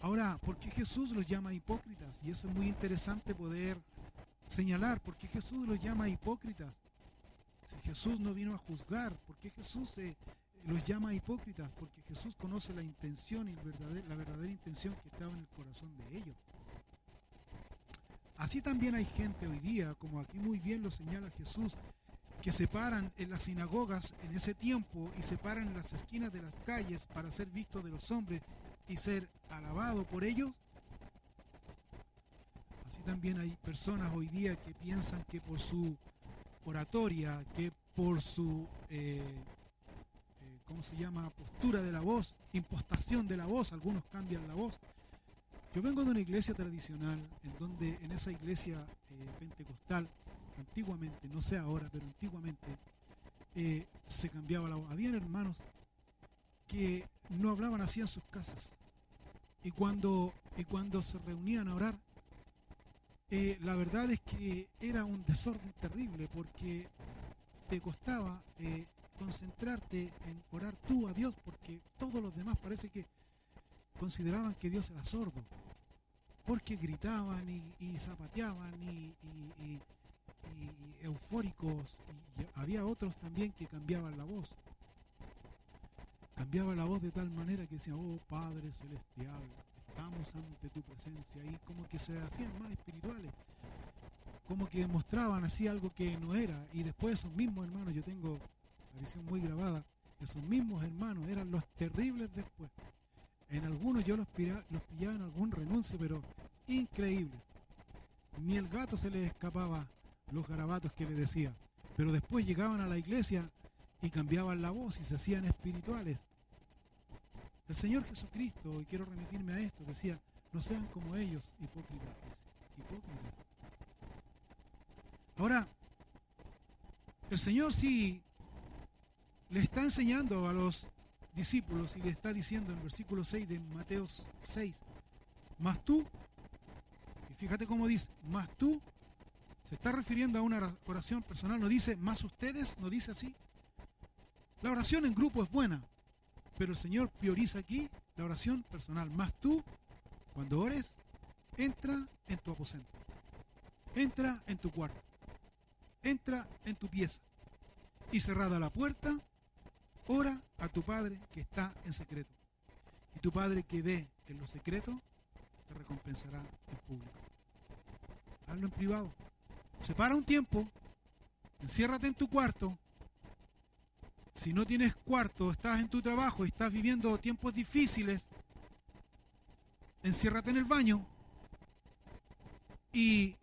Speaker 3: Ahora, ¿por qué Jesús los llama hipócritas? Y eso es muy interesante poder señalar por qué Jesús los llama hipócritas. Si Jesús no vino a juzgar, ¿por qué Jesús eh, los llama hipócritas? Porque Jesús conoce la intención y la verdadera intención que estaba en el corazón de ellos. Así también hay gente hoy día, como aquí muy bien lo señala Jesús, que se paran en las sinagogas en ese tiempo y se paran en las esquinas de las calles para ser vistos de los hombres y ser alabado por ellos Así también hay personas hoy día que piensan que por su oratoria, que por su, eh, eh, ¿cómo se llama?, postura de la voz, impostación de la voz, algunos cambian la voz. Yo vengo de una iglesia tradicional, en donde en esa iglesia eh, pentecostal, antiguamente, no sé ahora, pero antiguamente, se cambiaba la voz. Habían hermanos que no hablaban así en sus casas. Y cuando, y cuando se reunían a orar, eh, la verdad es que era un desorden terrible porque te costaba eh, concentrarte en orar tú a Dios porque todos los demás parece que consideraban que Dios era sordo porque gritaban y, zapateaban y, eufóricos y había otros también que cambiaban la voz cambiaban la voz de tal manera que decían oh Padre Celestial estamos ante tu presencia y como que se hacían más espirituales, como que mostraban así algo que no era. Y después esos mismos hermanos, yo tengo la visión muy grabada, esos mismos hermanos eran los terribles después. En algunos yo los, los pillaba en algún renuncio, pero increíble. Ni el gato se les escapaba los garabatos que le decía. Pero después llegaban a la iglesia y cambiaban la voz y se hacían espirituales. El Señor Jesucristo, y quiero remitirme a esto, decía, no sean como ellos, hipócritas. Hipócritas. Ahora, el Señor sí le está enseñando a los discípulos y le está diciendo en el versículo 6 de Mateo 6, más tú, y fíjate cómo dice, más tú, se está refiriendo a una oración personal, no dice más ustedes, no dice así. La oración en grupo es buena, pero el Señor prioriza aquí la oración personal. Más tú, cuando ores, entra en tu aposento. Entra en tu cuarto. Entra en tu pieza. Y cerrada la puerta, ora a tu Padre que está en secreto. Y tu Padre que ve en lo secreto, te recompensará en público. Hazlo en privado. Separa un tiempo, enciérrate en tu cuarto. Si no tienes cuarto, estás en tu trabajo y estás viviendo tiempos difíciles, enciérrate en el baño y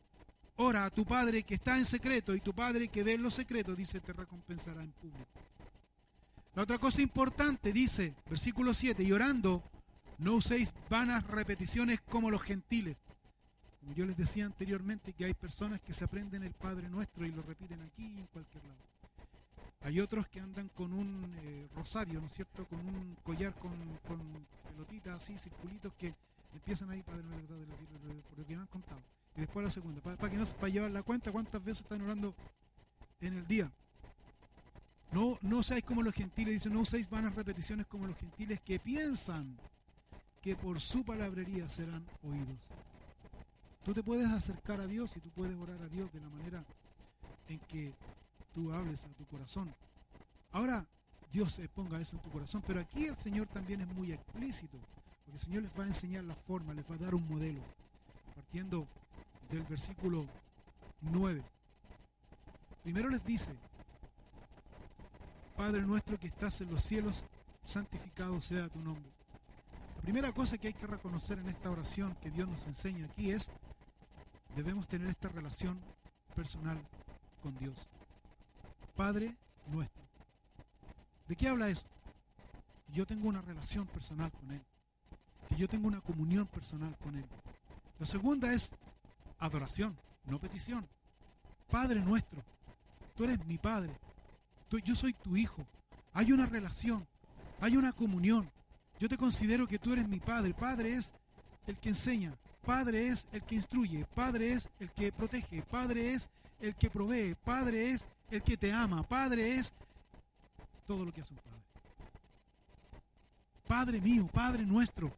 Speaker 3: ora a tu Padre que está en secreto y tu Padre que ve en lo secreto, dice, te recompensará en público. La otra cosa importante dice, versículo 7, y orando, no uséis vanas repeticiones como los gentiles. Como yo les decía anteriormente, que hay personas que se aprenden el Padre Nuestro y lo repiten aquí y en cualquier lado. Hay otros que andan con un eh, rosario, ¿no es cierto? Con un collar con, pelotitas así, circulitos que empiezan ahí, Nuestro, por lo que me han contado. Y después la segunda, para, que no para llevar la cuenta cuántas veces están orando en el día. No, no seáis como los gentiles, dice, no uséis vanas repeticiones como los gentiles que piensan que por su palabrería serán oídos. Tú te puedes acercar a Dios y tú puedes orar a Dios de la manera en que tú hables a tu corazón. Ahora, Dios ponga eso en tu corazón, pero aquí el Señor también es muy explícito, porque el Señor les va a enseñar la forma, les va a dar un modelo, partiendo del versículo 9. Primero les dice, Padre nuestro que estás en los cielos, santificado sea tu nombre. La primera cosa que hay que reconocer en esta oración que Dios nos enseña aquí es, debemos tener esta relación personal con Dios. Padre nuestro. ¿De qué habla eso? Yo tengo una relación personal con Él. Que yo tengo una comunión personal con Él. La segunda es adoración, no petición. Padre nuestro, tú eres mi Padre, yo soy tu hijo. Hay una relación, hay una comunión. Yo te considero que tú eres mi Padre. Padre es el que enseña, Padre es el que instruye, Padre es el que protege, Padre es el que provee, Padre es el que te ama, Padre es todo lo que hace un Padre. Padre mío, Padre nuestro,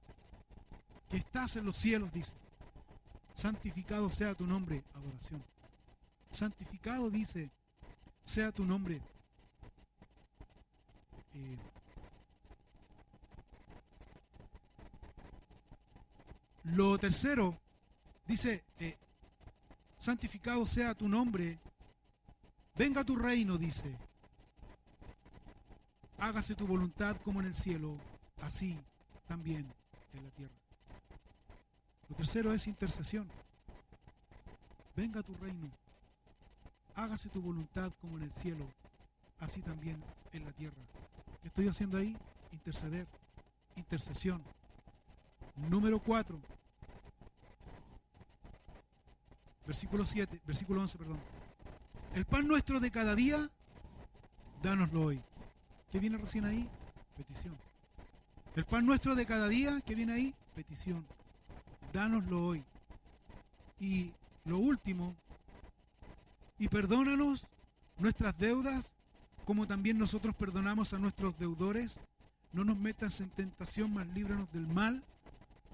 Speaker 3: que estás en los cielos, dice. Santificado sea tu nombre, adoración. Santificado, dice, sea tu nombre, eh, lo tercero, dice, eh, santificado sea tu nombre, venga tu reino, dice, hágase tu voluntad como en el cielo, así también en la tierra. Lo tercero es intercesión. Venga tu reino, hágase tu voluntad como en el cielo, así también en la tierra. ¿Qué estoy haciendo ahí? Interceder, intercesión. Número 4, versículo 7, versículo 11, perdón. El pan nuestro de cada día, dánoslo hoy. ¿Qué viene recién ahí? Petición. El pan nuestro de cada día, ¿qué viene ahí? Petición. Dánoslo hoy. Y lo último, y perdónanos nuestras deudas como también nosotros perdonamos a nuestros deudores. No nos metas en tentación, mas líbranos del mal,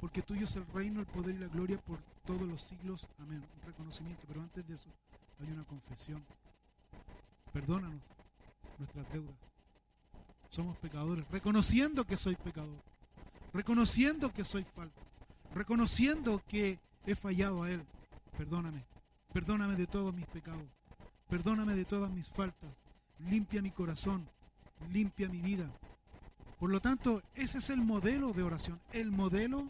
Speaker 3: porque tuyo es el reino, el poder y la gloria por todos los siglos. Amén. Un reconocimiento, pero antes de eso hay una confesión. Perdónanos nuestras deudas. Somos pecadores, reconociendo que soy pecador, reconociendo que soy falto, reconociendo que he fallado a Él. Perdóname, perdóname de todos mis pecados, perdóname de todas mis faltas, limpia mi corazón, limpia mi vida. Por lo tanto, ese es el modelo de oración, el modelo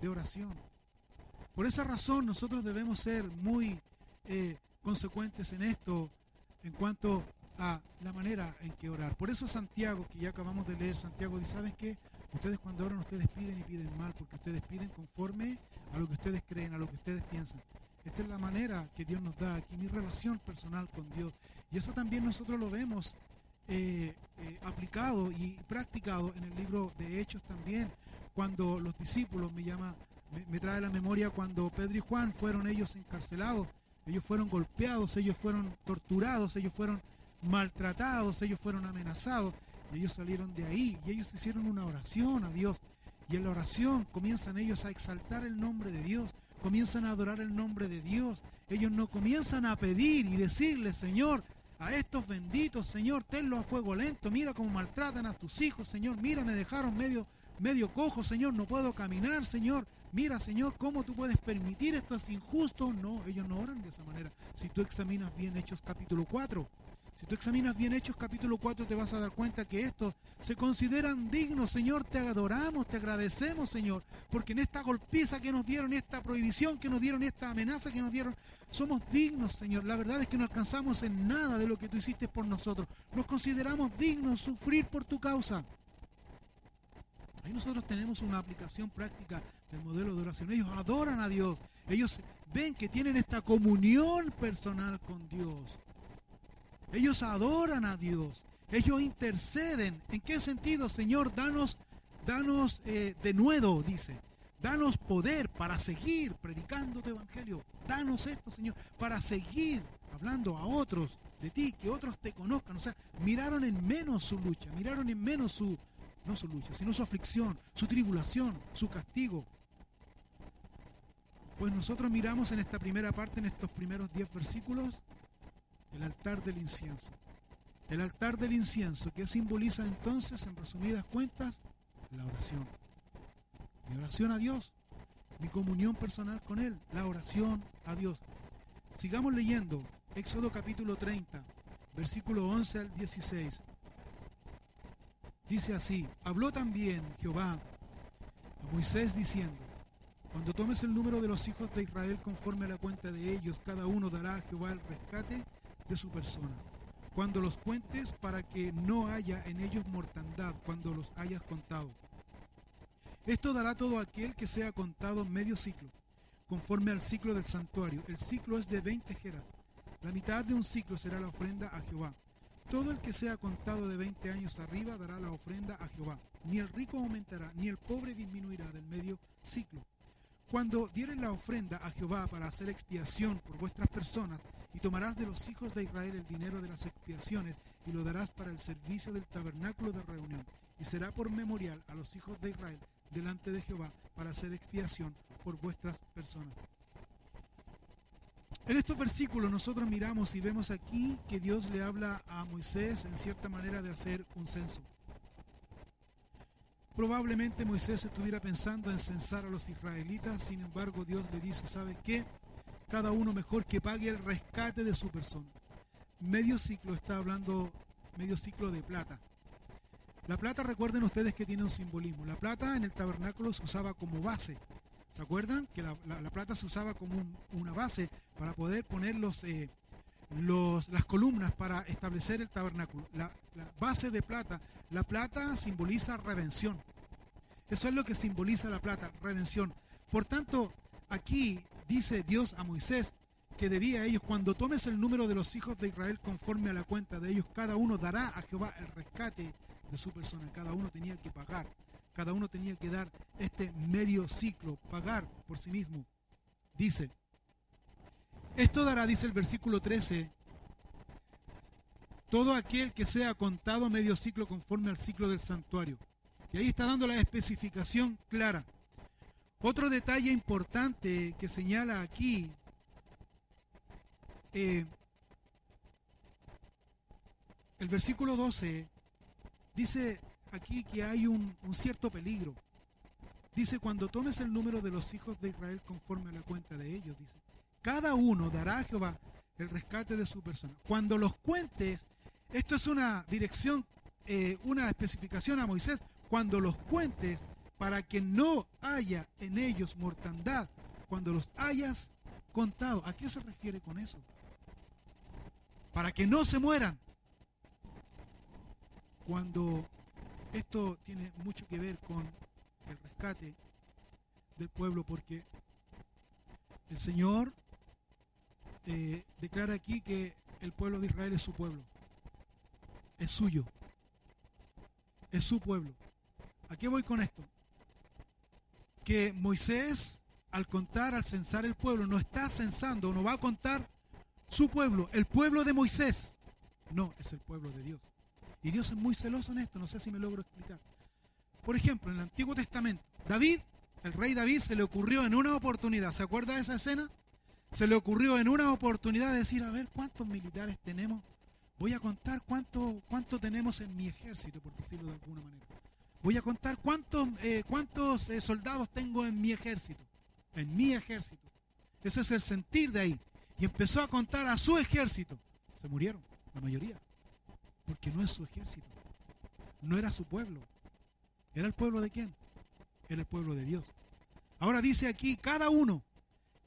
Speaker 3: de oración. Por esa razón nosotros debemos ser muy eh, consecuentes en esto en cuanto a la manera en que orar. Por eso Santiago, que ya acabamos de leer, Santiago dice, ¿saben qué? Ustedes cuando oran, ustedes piden y piden mal, porque ustedes piden conforme a lo que ustedes creen, a lo que ustedes piensan. Esta es la manera que Dios nos da aquí, mi relación personal con Dios. Y eso también nosotros lo vemos eh, eh, aplicado y practicado en el libro de Hechos también, cuando los discípulos, me llama, me, trae la memoria cuando Pedro y Juan fueron ellos encarcelados, ellos fueron golpeados, ellos fueron torturados, ellos fueron maltratados, ellos fueron amenazados, y ellos salieron de ahí y ellos hicieron una oración a Dios. Y en la oración comienzan ellos a exaltar el nombre de Dios, comienzan a adorar el nombre de Dios. Ellos no comienzan a pedir y decirle, Señor, a estos benditos, Señor, tenlos a fuego lento. Mira cómo maltratan a tus hijos, Señor. Mira, me dejaron medio, medio cojo, Señor. No puedo caminar, Señor. Mira, Señor, cómo tú puedes permitir esto es injusto. No, ellos no oran de esa manera. Si tú examinas bien Hechos capítulo 4, si tú examinas bien Hechos capítulo 4 te vas a dar cuenta que estos se consideran dignos, Señor, te adoramos, te agradecemos, Señor, porque en esta golpiza que nos dieron, esta prohibición que nos dieron, esta amenaza que nos dieron, somos dignos, Señor. La verdad es que no alcanzamos en nada de lo que tú hiciste por nosotros. Nos consideramos dignos sufrir por tu causa. Ahí nosotros tenemos una aplicación práctica del modelo de oración. Ellos adoran a Dios. Ellos ven que tienen esta comunión personal con Dios. Ellos adoran a Dios. Ellos interceden. ¿En qué sentido, Señor? Danos, danos eh, de nuevo, dice. Danos poder para seguir predicando tu evangelio. Danos esto, Señor, para seguir hablando a otros de ti, que otros te conozcan. O sea, miraron en menos su lucha, miraron en menos su, no su lucha, sino su aflicción, su tribulación, su castigo. Pues nosotros miramos en esta primera parte, en estos primeros diez versículos, el altar del incienso. El altar del incienso, que simboliza entonces, en resumidas cuentas, la oración. Mi oración a Dios, mi comunión personal con Él, la oración a Dios. Sigamos leyendo Éxodo capítulo 30, versículo 11 al 16. Dice así, habló también Jehová a Moisés diciendo, cuando tomes el número de los hijos de Israel conforme a la cuenta de ellos, cada uno dará a Jehová el rescate de su persona. Cuando los cuentes para que no haya en ellos mortandad, cuando los hayas contado. Esto dará todo aquel que sea contado medio ciclo, conforme al ciclo del santuario. El ciclo es de 20 jeras. La mitad de un ciclo será la ofrenda a Jehová. Todo el que sea contado de 20 años arriba dará la ofrenda a Jehová. Ni el rico aumentará, ni el pobre disminuirá del medio ciclo. Cuando dieres la ofrenda a Jehová para hacer expiación por vuestras personas, y tomarás de los hijos de Israel el dinero de las expiaciones, y lo darás para el servicio del tabernáculo de reunión, y será por memorial a los hijos de Israel delante de Jehová para hacer expiación por vuestras personas. En estos versículos nosotros miramos y vemos aquí que Dios le habla a Moisés en cierta manera de hacer un censo. Probablemente Moisés estuviera pensando en censar a los israelitas, sin embargo Dios le dice, ¿sabe qué? Cada uno mejor que pague el rescate de su persona. Medio ciclo está hablando, medio ciclo de plata. La plata, recuerden ustedes que tiene un simbolismo. La plata en el tabernáculo se usaba como base. ¿Se acuerdan? Que la, plata se usaba como una base para poder poner los, eh, las columnas para establecer el tabernáculo. La, base de plata, la plata simboliza redención. Eso es lo que simboliza la plata, redención. Por tanto, aquí dice Dios a Moisés que debía a ellos, cuando tomes el número de los hijos de Israel conforme a la cuenta de ellos, cada uno dará a Jehová el rescate de su persona, cada uno tenía que pagar, cada uno tenía que dar este medio ciclo, pagar por sí mismo. Dice, esto dará, dice el versículo 13, todo aquel que sea contado medio ciclo conforme al ciclo del santuario. Y ahí está dando la especificación clara. Otro detalle importante que señala aquí, eh, el versículo 12 dice aquí que hay un, cierto peligro. Dice, cuando tomes el número de los hijos de Israel conforme a la cuenta de ellos, dice, cada uno dará a Jehová el rescate de su persona. Cuando los cuentes, esto es una dirección, eh, una especificación a Moisés, cuando los cuentes para que no haya en ellos mortandad, cuando los hayas contado. ¿A qué se refiere con eso? Para que no se mueran. Cuando esto tiene mucho que ver con el rescate del pueblo, porque el Señor eh, declara aquí que el pueblo de Israel es su pueblo, es suyo, es su pueblo. ¿A qué voy con esto? Que Moisés, al contar, al censar el pueblo, no está censando, no va a contar su pueblo, el pueblo de Moisés. No, es el pueblo de Dios. Y Dios es muy celoso en esto, no sé si me logro explicar. Por ejemplo, en el Antiguo Testamento, David, el rey David, se le ocurrió en una oportunidad, ¿se acuerda de esa escena? se le ocurrió en una oportunidad decir, a ver, ¿cuántos militares tenemos? Voy a contar cuánto, cuánto tenemos en mi ejército, por decirlo de alguna manera. Voy a contar cuántos, eh, cuántos eh, soldados tengo en mi ejército. En mi ejército. Ese es el sentir de ahí. Y empezó a contar a su ejército. Se murieron, la mayoría. Porque no es su ejército. No era su pueblo. ¿Era el pueblo de quién? Era el pueblo de Dios. Ahora dice aquí, cada uno,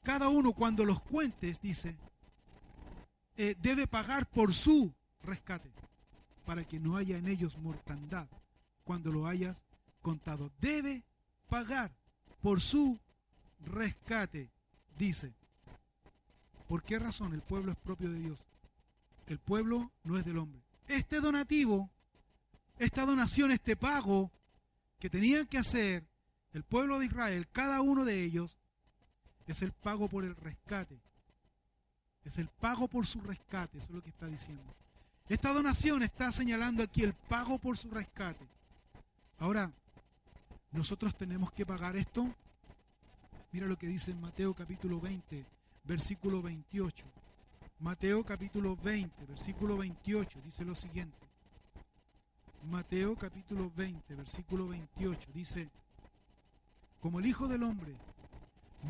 Speaker 3: cada uno cuando los cuentes, dice, eh, debe pagar por su rescate, para que no haya en ellos mortandad cuando lo hayas contado. Debe pagar por su rescate, dice. ¿Por qué razón el pueblo es propio de Dios? El pueblo no es del hombre. Este donativo, esta donación, este pago que tenían que hacer el pueblo de Israel, cada uno de ellos, es el pago por el rescate. Es el pago por su rescate, eso es lo que está diciendo. Esta donación está señalando aquí el pago por su rescate. Ahora, nosotros tenemos que pagar esto. Mira lo que dice en Mateo capítulo 20, versículo 28. Mateo capítulo 20, versículo 28, dice lo siguiente. Mateo capítulo 20, versículo 28, dice, como el Hijo del Hombre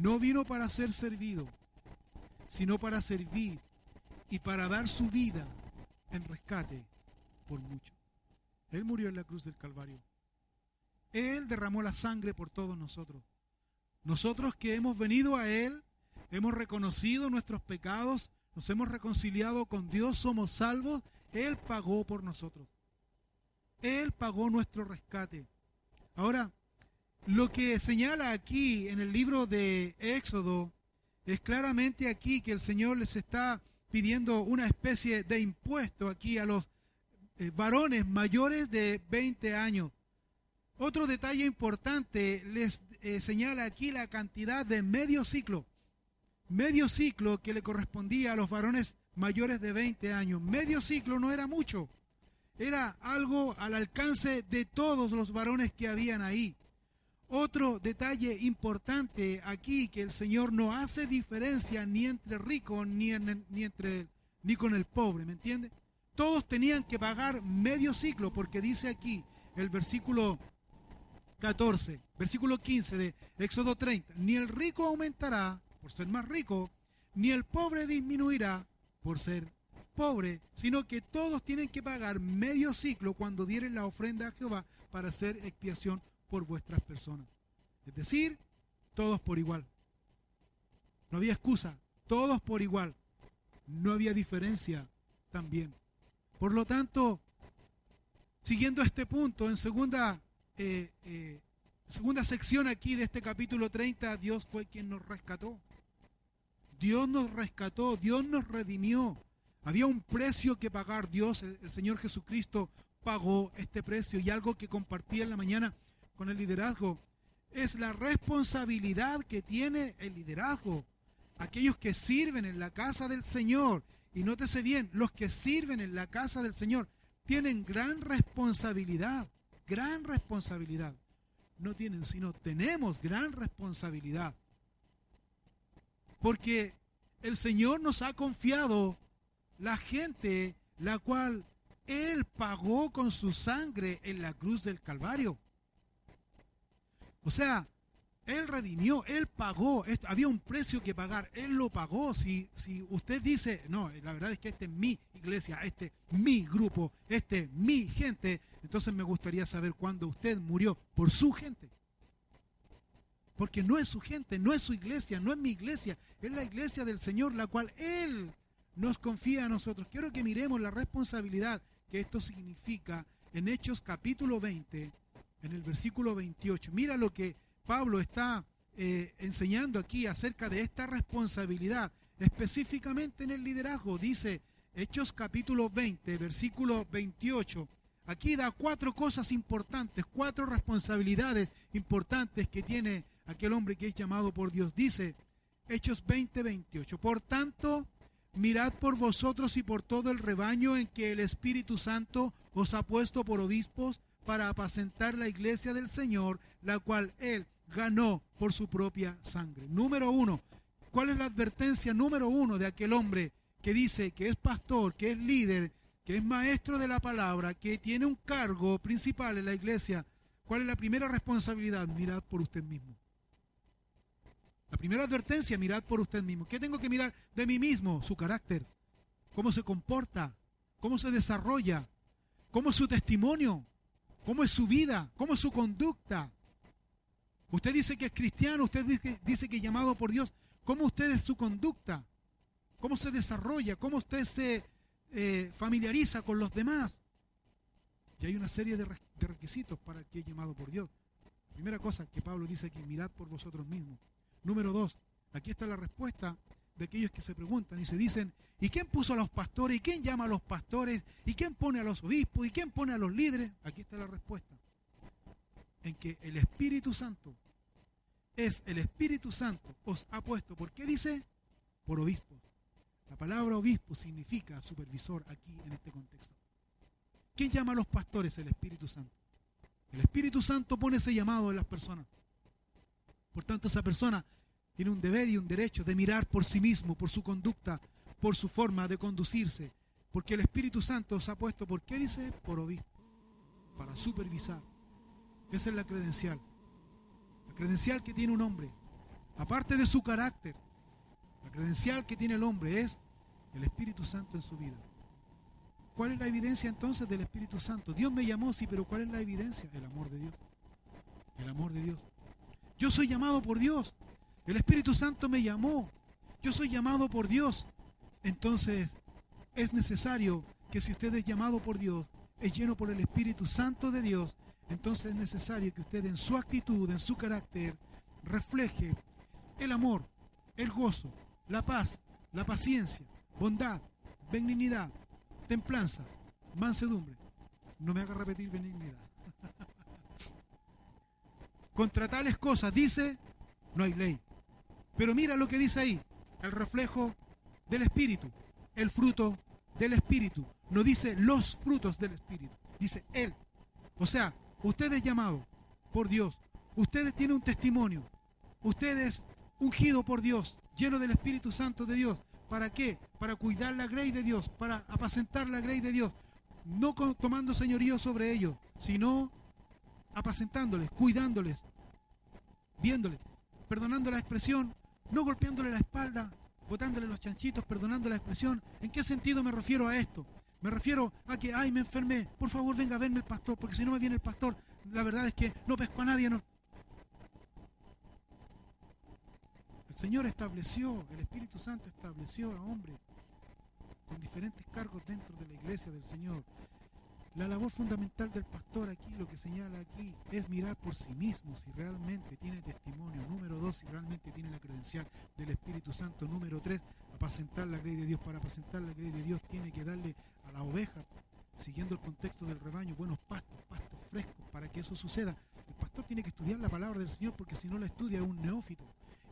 Speaker 3: no vino para ser servido, sino para servir y para dar su vida en rescate por mucho. Él murió en la cruz del Calvario. Él derramó la sangre por todos nosotros. Nosotros que hemos venido a Él, hemos reconocido nuestros pecados, nos hemos reconciliado con Dios, somos salvos, Él pagó por nosotros. Él pagó nuestro rescate. Ahora, lo que señala aquí en el libro de Éxodo es claramente aquí que el Señor les está pidiendo una especie de impuesto aquí a los eh, varones mayores de 20 años. Otro detalle importante les eh, señala aquí la cantidad de medio ciclo. Medio ciclo que le correspondía a los varones mayores de 20 años. Medio ciclo no era mucho. Era algo al alcance de todos los varones que habían ahí. Otro detalle importante aquí que el Señor no hace diferencia ni entre rico ni, ni, entre, ni con el pobre, ¿me entiende? Todos tenían que pagar medio ciclo porque dice aquí el versículo 14, versículo 15 de Éxodo 30, ni el rico aumentará por ser más rico, ni el pobre disminuirá por ser pobre, sino que todos tienen que pagar medio ciclo cuando dieren la ofrenda a Jehová para hacer expiación por vuestras personas. Es decir, todos por igual. No había excusa, todos por igual. No había diferencia también. Por lo tanto, siguiendo este punto, en segunda, eh, eh, segunda sección aquí de este capítulo 30, Dios fue quien nos rescató. Dios nos rescató, Dios nos redimió. Había un precio que pagar. Dios, el, Señor Jesucristo, pagó este precio. Y algo que compartí en la mañana con el liderazgo, es la responsabilidad que tiene el liderazgo. Aquellos que sirven en la casa del Señor, y nótese bien, los que sirven en la casa del Señor tienen gran responsabilidad, gran responsabilidad. No tienen, sino tenemos gran responsabilidad. Porque el Señor nos ha confiado la gente la cual Él pagó con su sangre en la cruz del Calvario. O sea, Él redimió, Él pagó, había un precio que pagar, Él lo pagó. Si, si usted dice, no, la verdad es que este es mi iglesia, este es mi grupo, este es mi gente, entonces me gustaría saber cuándo usted murió por su gente. Porque no es su gente, no es su iglesia, no es mi iglesia, es la iglesia del Señor, la cual Él nos confía a nosotros. Quiero que miremos la responsabilidad que esto significa en Hechos capítulo 20, en el versículo 28. Mira lo que Pablo está eh, enseñando aquí acerca de esta responsabilidad, específicamente en el liderazgo. Dice Hechos capítulo 20, versículo 28. Aquí da cuatro cosas importantes, cuatro responsabilidades importantes que tiene aquel hombre que es llamado por Dios. Dice Hechos 20, 28. Por tanto, mirad por vosotros y por todo el rebaño en que el Espíritu Santo os ha puesto por obispos para apacentar la iglesia del Señor, la cual Él ganó por su propia sangre. Número uno, ¿cuál es la advertencia número uno de aquel hombre que dice que es pastor, que es líder, que es maestro de la palabra, que tiene un cargo principal en la iglesia, ¿cuál es la primera responsabilidad? Mirad por usted mismo. La primera advertencia, mirad por usted mismo. ¿Qué tengo que mirar de mí mismo? Su carácter, cómo se comporta, cómo se desarrolla, cómo es su testimonio, cómo es su vida, cómo es su conducta. Usted dice que es cristiano, usted dice, que es llamado por Dios. ¿Cómo usted es su conducta? ¿Cómo se desarrolla? ¿Cómo usted se eh, familiariza con los demás. Y hay una serie de, requisitos para el que es llamado por Dios. Primera cosa que Pablo dice que mirad por vosotros mismos. Número dos, aquí está la respuesta de aquellos que se preguntan y se dicen, ¿y quién puso a los pastores? ¿Y quién llama a los pastores? ¿Y quién pone a los obispos? ¿Y quién pone a los líderes? Aquí está la respuesta. En que el Espíritu Santo es el Espíritu Santo os ha puesto. ¿Por qué dice? Por obispos, la palabra obispo significa supervisor aquí en este contexto. ¿Quién llama a los pastores? El Espíritu Santo. El Espíritu Santo pone ese llamado en las personas. Por tanto, esa persona tiene un deber y un derecho de mirar por sí mismo, por su conducta, por su forma de conducirse. Porque el Espíritu Santo se ha puesto, ¿por qué dice? Por obispo. Para supervisar. Esa es la credencial. La credencial que tiene un hombre. Aparte de su carácter, la credencial que tiene el hombre es el Espíritu Santo en su vida. ¿Cuál es la evidencia entonces del Espíritu Santo? Dios me llamó, sí, pero ¿cuál es la evidencia? El amor de Dios. El amor de Dios. Yo soy llamado por Dios. El Espíritu Santo me llamó. Yo soy llamado por Dios. Entonces, es necesario que si usted es llamado por Dios, es lleno por el Espíritu Santo de Dios, entonces es necesario que usted en su actitud, en su carácter, refleje el amor, el gozo, la paz, la paciencia, bondad, benignidad, templanza, mansedumbre. No me haga repetir benignidad. Contra tales cosas dice, no hay ley. Pero mira lo que dice ahí, el reflejo del Espíritu, el fruto del Espíritu. No dice los frutos del Espíritu, dice Él. O sea, usted es llamado por Dios, usted tiene un testimonio, usted es ungido por Dios, lleno del Espíritu Santo de Dios. ¿Para qué? Para cuidar la grey de Dios, para apacentar la grey de Dios. No tomando señorío sobre ellos, sino apacentándoles, cuidándoles, viéndoles, perdonando la expresión, no golpeándole la espalda, botándole los chanchitos, perdonando la expresión. ¿En qué sentido me refiero a esto? Me refiero a que, ay, me enfermé, por favor venga a verme el pastor, porque si no me viene el pastor, la verdad es que no pesco a nadie, no, Señor estableció, el Espíritu Santo estableció a hombres con diferentes cargos dentro de la iglesia del Señor. La labor fundamental del pastor aquí, lo que señala aquí, es mirar por sí mismo si realmente tiene testimonio. Número dos, si realmente tiene la credencial del Espíritu Santo. Número tres, apacentar la grey de Dios. Para apacentar la grey de Dios tiene que darle a la oveja, siguiendo el contexto del rebaño, buenos pastos, pastos frescos. Para que eso suceda, el pastor tiene que estudiar la palabra del Señor porque si no la estudia es un neófito.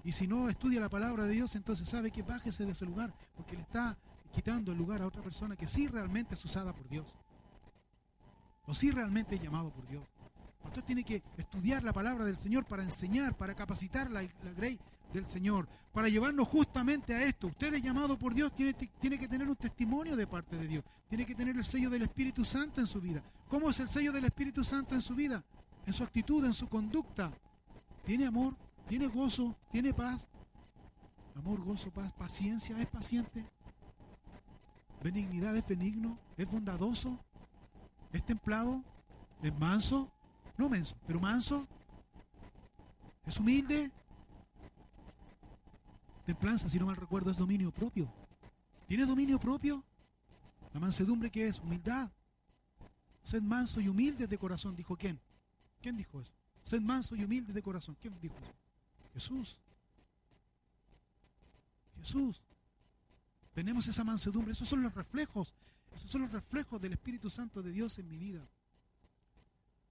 Speaker 3: Y si no estudia la palabra de Dios, entonces sabe que bájese de ese lugar, porque le está quitando el lugar a otra persona que sí realmente es usada por Dios. O sí realmente es llamado por Dios. El pastor tiene que estudiar la palabra del Señor para enseñar, para capacitar la, la grey del Señor, para llevarnos justamente a esto. Usted es llamado por Dios, tiene, tiene que tener un testimonio de parte de Dios, tiene que tener el sello del Espíritu Santo en su vida. ¿Cómo es el sello del Espíritu Santo en su vida? En su actitud, en su conducta. ¿Tiene amor? tiene gozo, tiene paz. Amor, gozo, paz, paciencia, es paciente. Benignidad, es benigno, es bondadoso, es templado, es manso, no menso, pero manso. Es humilde. Templanza, si no mal recuerdo, es dominio propio. ¿Tiene dominio propio? La mansedumbre que es humildad. Sed manso y humilde de corazón, dijo quién. ¿Quién dijo eso? Sed manso y humilde de corazón. ¿Quién dijo eso? Jesús. Jesús. Tenemos esa mansedumbre. Esos son los reflejos. Esos son los reflejos del Espíritu Santo de Dios en mi vida.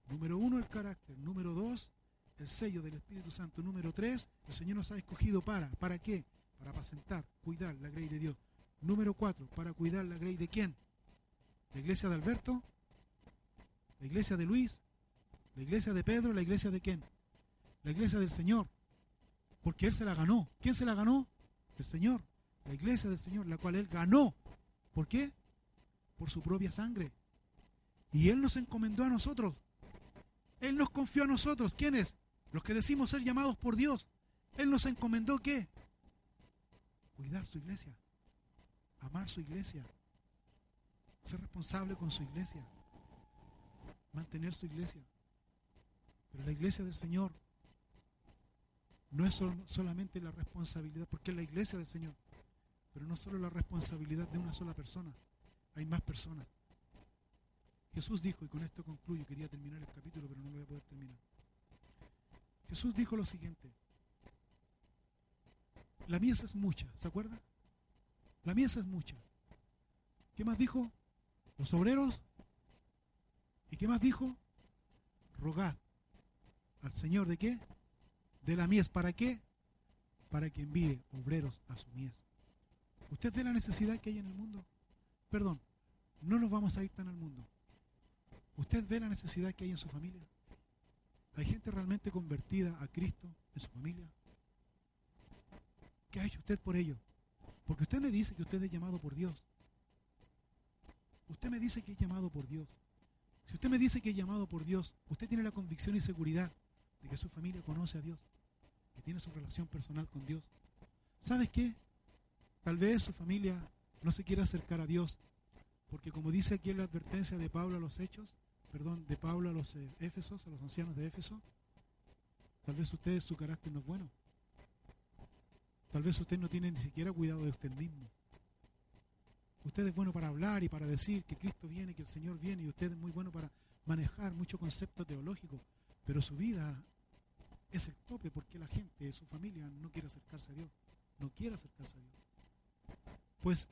Speaker 3: Número uno, el carácter. Número dos, el sello del Espíritu Santo. Número tres, el Señor nos ha escogido para. ¿Para qué? Para apacentar, cuidar la grey de Dios. Número cuatro, para cuidar la grey de quién? La iglesia de Alberto, la iglesia de Luis, la iglesia de Pedro, la iglesia de quién? La iglesia del Señor porque Él se la ganó. ¿Quién se la ganó? El Señor, la iglesia del Señor, la cual Él ganó. ¿Por qué? Por su propia sangre. Y Él nos encomendó a nosotros. Él nos confió a nosotros. ¿Quiénes? Los que decimos ser llamados por Dios. Él nos encomendó qué? Cuidar su iglesia. Amar su iglesia. Ser responsable con su iglesia. Mantener su iglesia. Pero la iglesia del Señor no es solamente la responsabilidad, porque es la iglesia del Señor, pero no solo la responsabilidad de una sola persona, hay más personas. Jesús dijo, y con esto concluyo, quería terminar el capítulo, pero no lo voy a poder terminar. Jesús dijo lo siguiente, la mies es mucha, ¿se acuerda? La mies es mucha. ¿Qué más dijo? Los obreros. ¿Y qué más dijo? Rogad al Señor de qué? De la mies. ¿Para qué? Para que envíe obreros a su mies. ¿Usted ve la necesidad que hay en el mundo? Perdón, no nos vamos a ir tan al mundo. ¿Usted ve la necesidad que hay en su familia? ¿Hay gente realmente convertida a Cristo en su familia? ¿Qué ha hecho usted por ello? Porque usted me dice que usted es llamado por Dios. Usted me dice que es llamado por Dios. Si usted me dice que es llamado por Dios, usted tiene la convicción y seguridad de que su familia conoce a Dios, que tiene su relación personal con Dios. ¿Sabes qué? Tal vez su familia no se quiera acercar a Dios, porque como dice aquí en la advertencia de Pablo a los hechos, perdón, de Pablo a los eh, Éfesos, a los ancianos de Éfeso, tal vez usted su carácter no es bueno. Tal vez usted no tiene ni siquiera cuidado de usted mismo. Usted es bueno para hablar y para decir que Cristo viene, que el Señor viene, y usted es muy bueno para manejar mucho concepto teológico, pero su vida es el tope porque la gente, su familia, no quiere acercarse a Dios, no quiere acercarse a Dios. Pues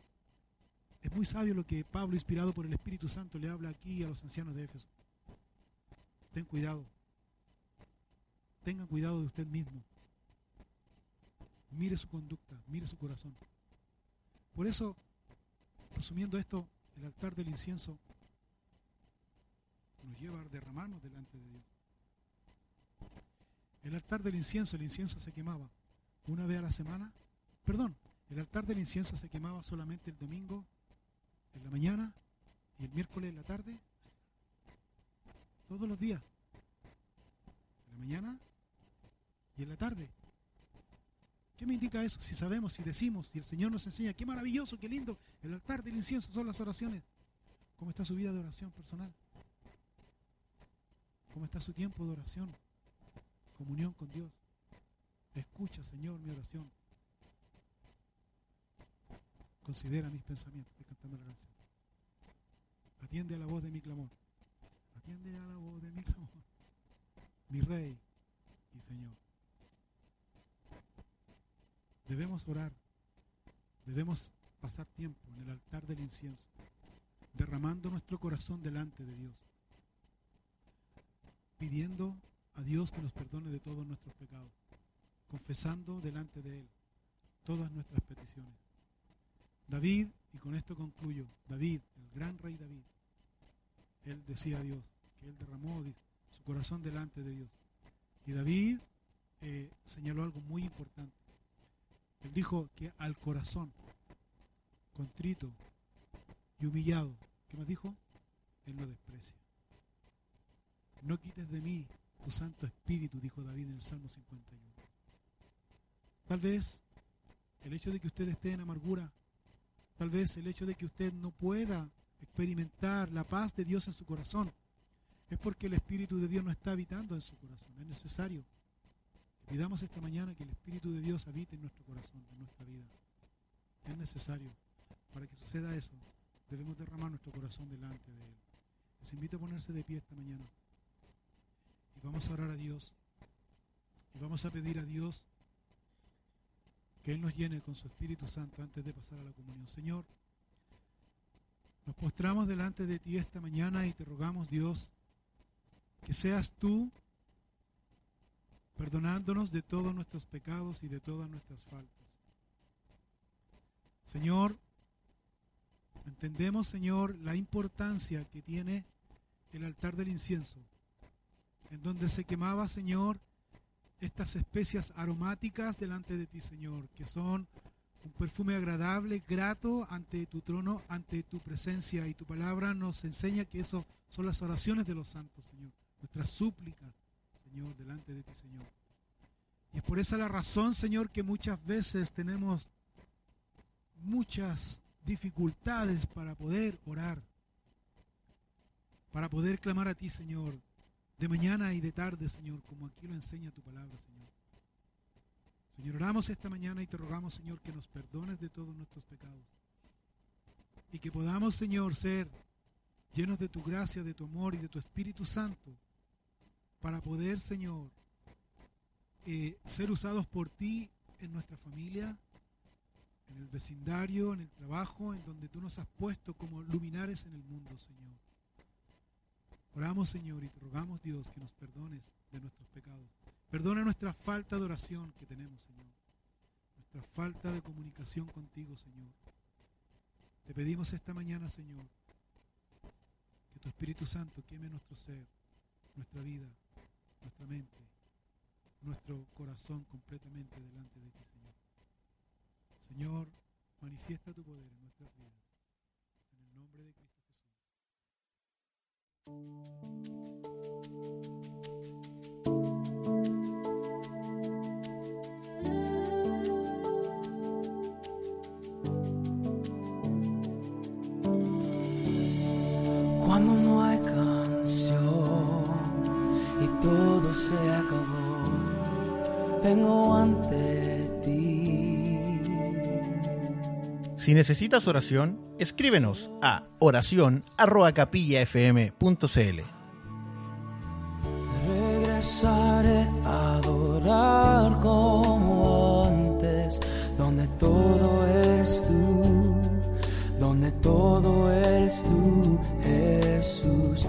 Speaker 3: es muy sabio lo que Pablo, inspirado por el Espíritu Santo, le habla aquí a los ancianos de Éfeso. Ten cuidado. Tengan cuidado de usted mismo. Mire su conducta, mire su corazón. Por eso, resumiendo esto, el altar del incienso nos lleva a derramarnos delante de Dios. El altar del incienso, el incienso se quemaba una vez a la semana. Perdón, el altar del incienso se quemaba solamente el domingo en la mañana y el miércoles en la tarde. Todos los días. En la mañana y en la tarde. ¿Qué me indica eso? Si sabemos, si decimos, si el Señor nos enseña, qué maravilloso, qué lindo, el altar del incienso son las oraciones. ¿Cómo está su vida de oración personal? ¿Cómo está su tiempo de oración? Comunión con Dios. Escucha, Señor, mi oración. Considera mis pensamientos. Estoy cantando la canción. Atiende a la voz de mi clamor. Atiende a la voz de mi clamor. Mi Rey y Señor. Debemos orar. Debemos pasar tiempo en el altar del incienso, derramando nuestro corazón delante de Dios, pidiendo a Dios que nos perdone de todos nuestros pecados, confesando delante de Él todas nuestras peticiones. David, y con esto concluyo, David, el gran rey David, él decía a Dios que él derramó su corazón delante de Dios. Y David eh, señaló algo muy importante. Él dijo que al corazón contrito y humillado, ¿qué más dijo? Él lo desprecia. No quites de mí tu Santo Espíritu, dijo David en el Salmo 51. Tal vez el hecho de que usted esté en amargura, tal vez el hecho de que usted no pueda experimentar la paz de Dios en su corazón, es porque el Espíritu de Dios no está habitando en su corazón. Es necesario Pidamos esta mañana que el Espíritu de Dios habite en nuestro corazón, en nuestra vida. Es necesario. Para que suceda eso, debemos derramar nuestro corazón delante de Él. Les invito a ponerse de pie esta mañana. Y vamos a orar a Dios. Y vamos a pedir a Dios que Él nos llene con su Espíritu Santo antes de pasar a la comunión. Señor, nos postramos delante de ti esta mañana y te rogamos, Dios, que seas tú perdonándonos de todos nuestros pecados y de todas nuestras faltas. Señor, entendemos, Señor, la importancia que tiene el altar del incienso, en donde se quemaba, Señor, estas especias aromáticas delante de ti, Señor, que son un perfume agradable, grato ante tu trono, ante tu presencia. Y tu palabra nos enseña que eso son las oraciones de los santos, Señor. Nuestras súplicas, Señor, delante de ti, Señor. Y es por esa la razón, Señor, que muchas veces tenemos muchas dificultades para poder orar, para poder clamar a ti, Señor, de mañana y de tarde, Señor, como aquí lo enseña tu palabra, Señor. Señor, oramos esta mañana y te rogamos, Señor, que nos perdones de todos nuestros pecados. Y que podamos, Señor, ser llenos de tu gracia, de tu amor y de tu Espíritu Santo, para poder, Señor, eh, ser usados por ti en nuestra familia, en el vecindario, en el trabajo, en donde tú nos has puesto como luminares en el mundo, Señor. Oramos, Señor, y te rogamos, Dios, que nos perdones de nuestros pecados. Perdona nuestra falta de oración que tenemos, Señor. Nuestra falta de comunicación contigo, Señor. Te pedimos esta mañana, Señor, que tu Espíritu Santo queme nuestro ser, nuestra vida, nuestra mente, nuestro corazón completamente delante de ti, Señor. Señor, manifiesta tu poder en nuestras vidas. En el nombre de Cristo
Speaker 2: Cuando no hay canción y todo se acabó, vengo ante
Speaker 1: Si necesitas oración, escríbenos a oración@capillafm.cl.
Speaker 2: Regresaré a adorar como antes, donde todo eres tú, donde todo eres tú, Jesús.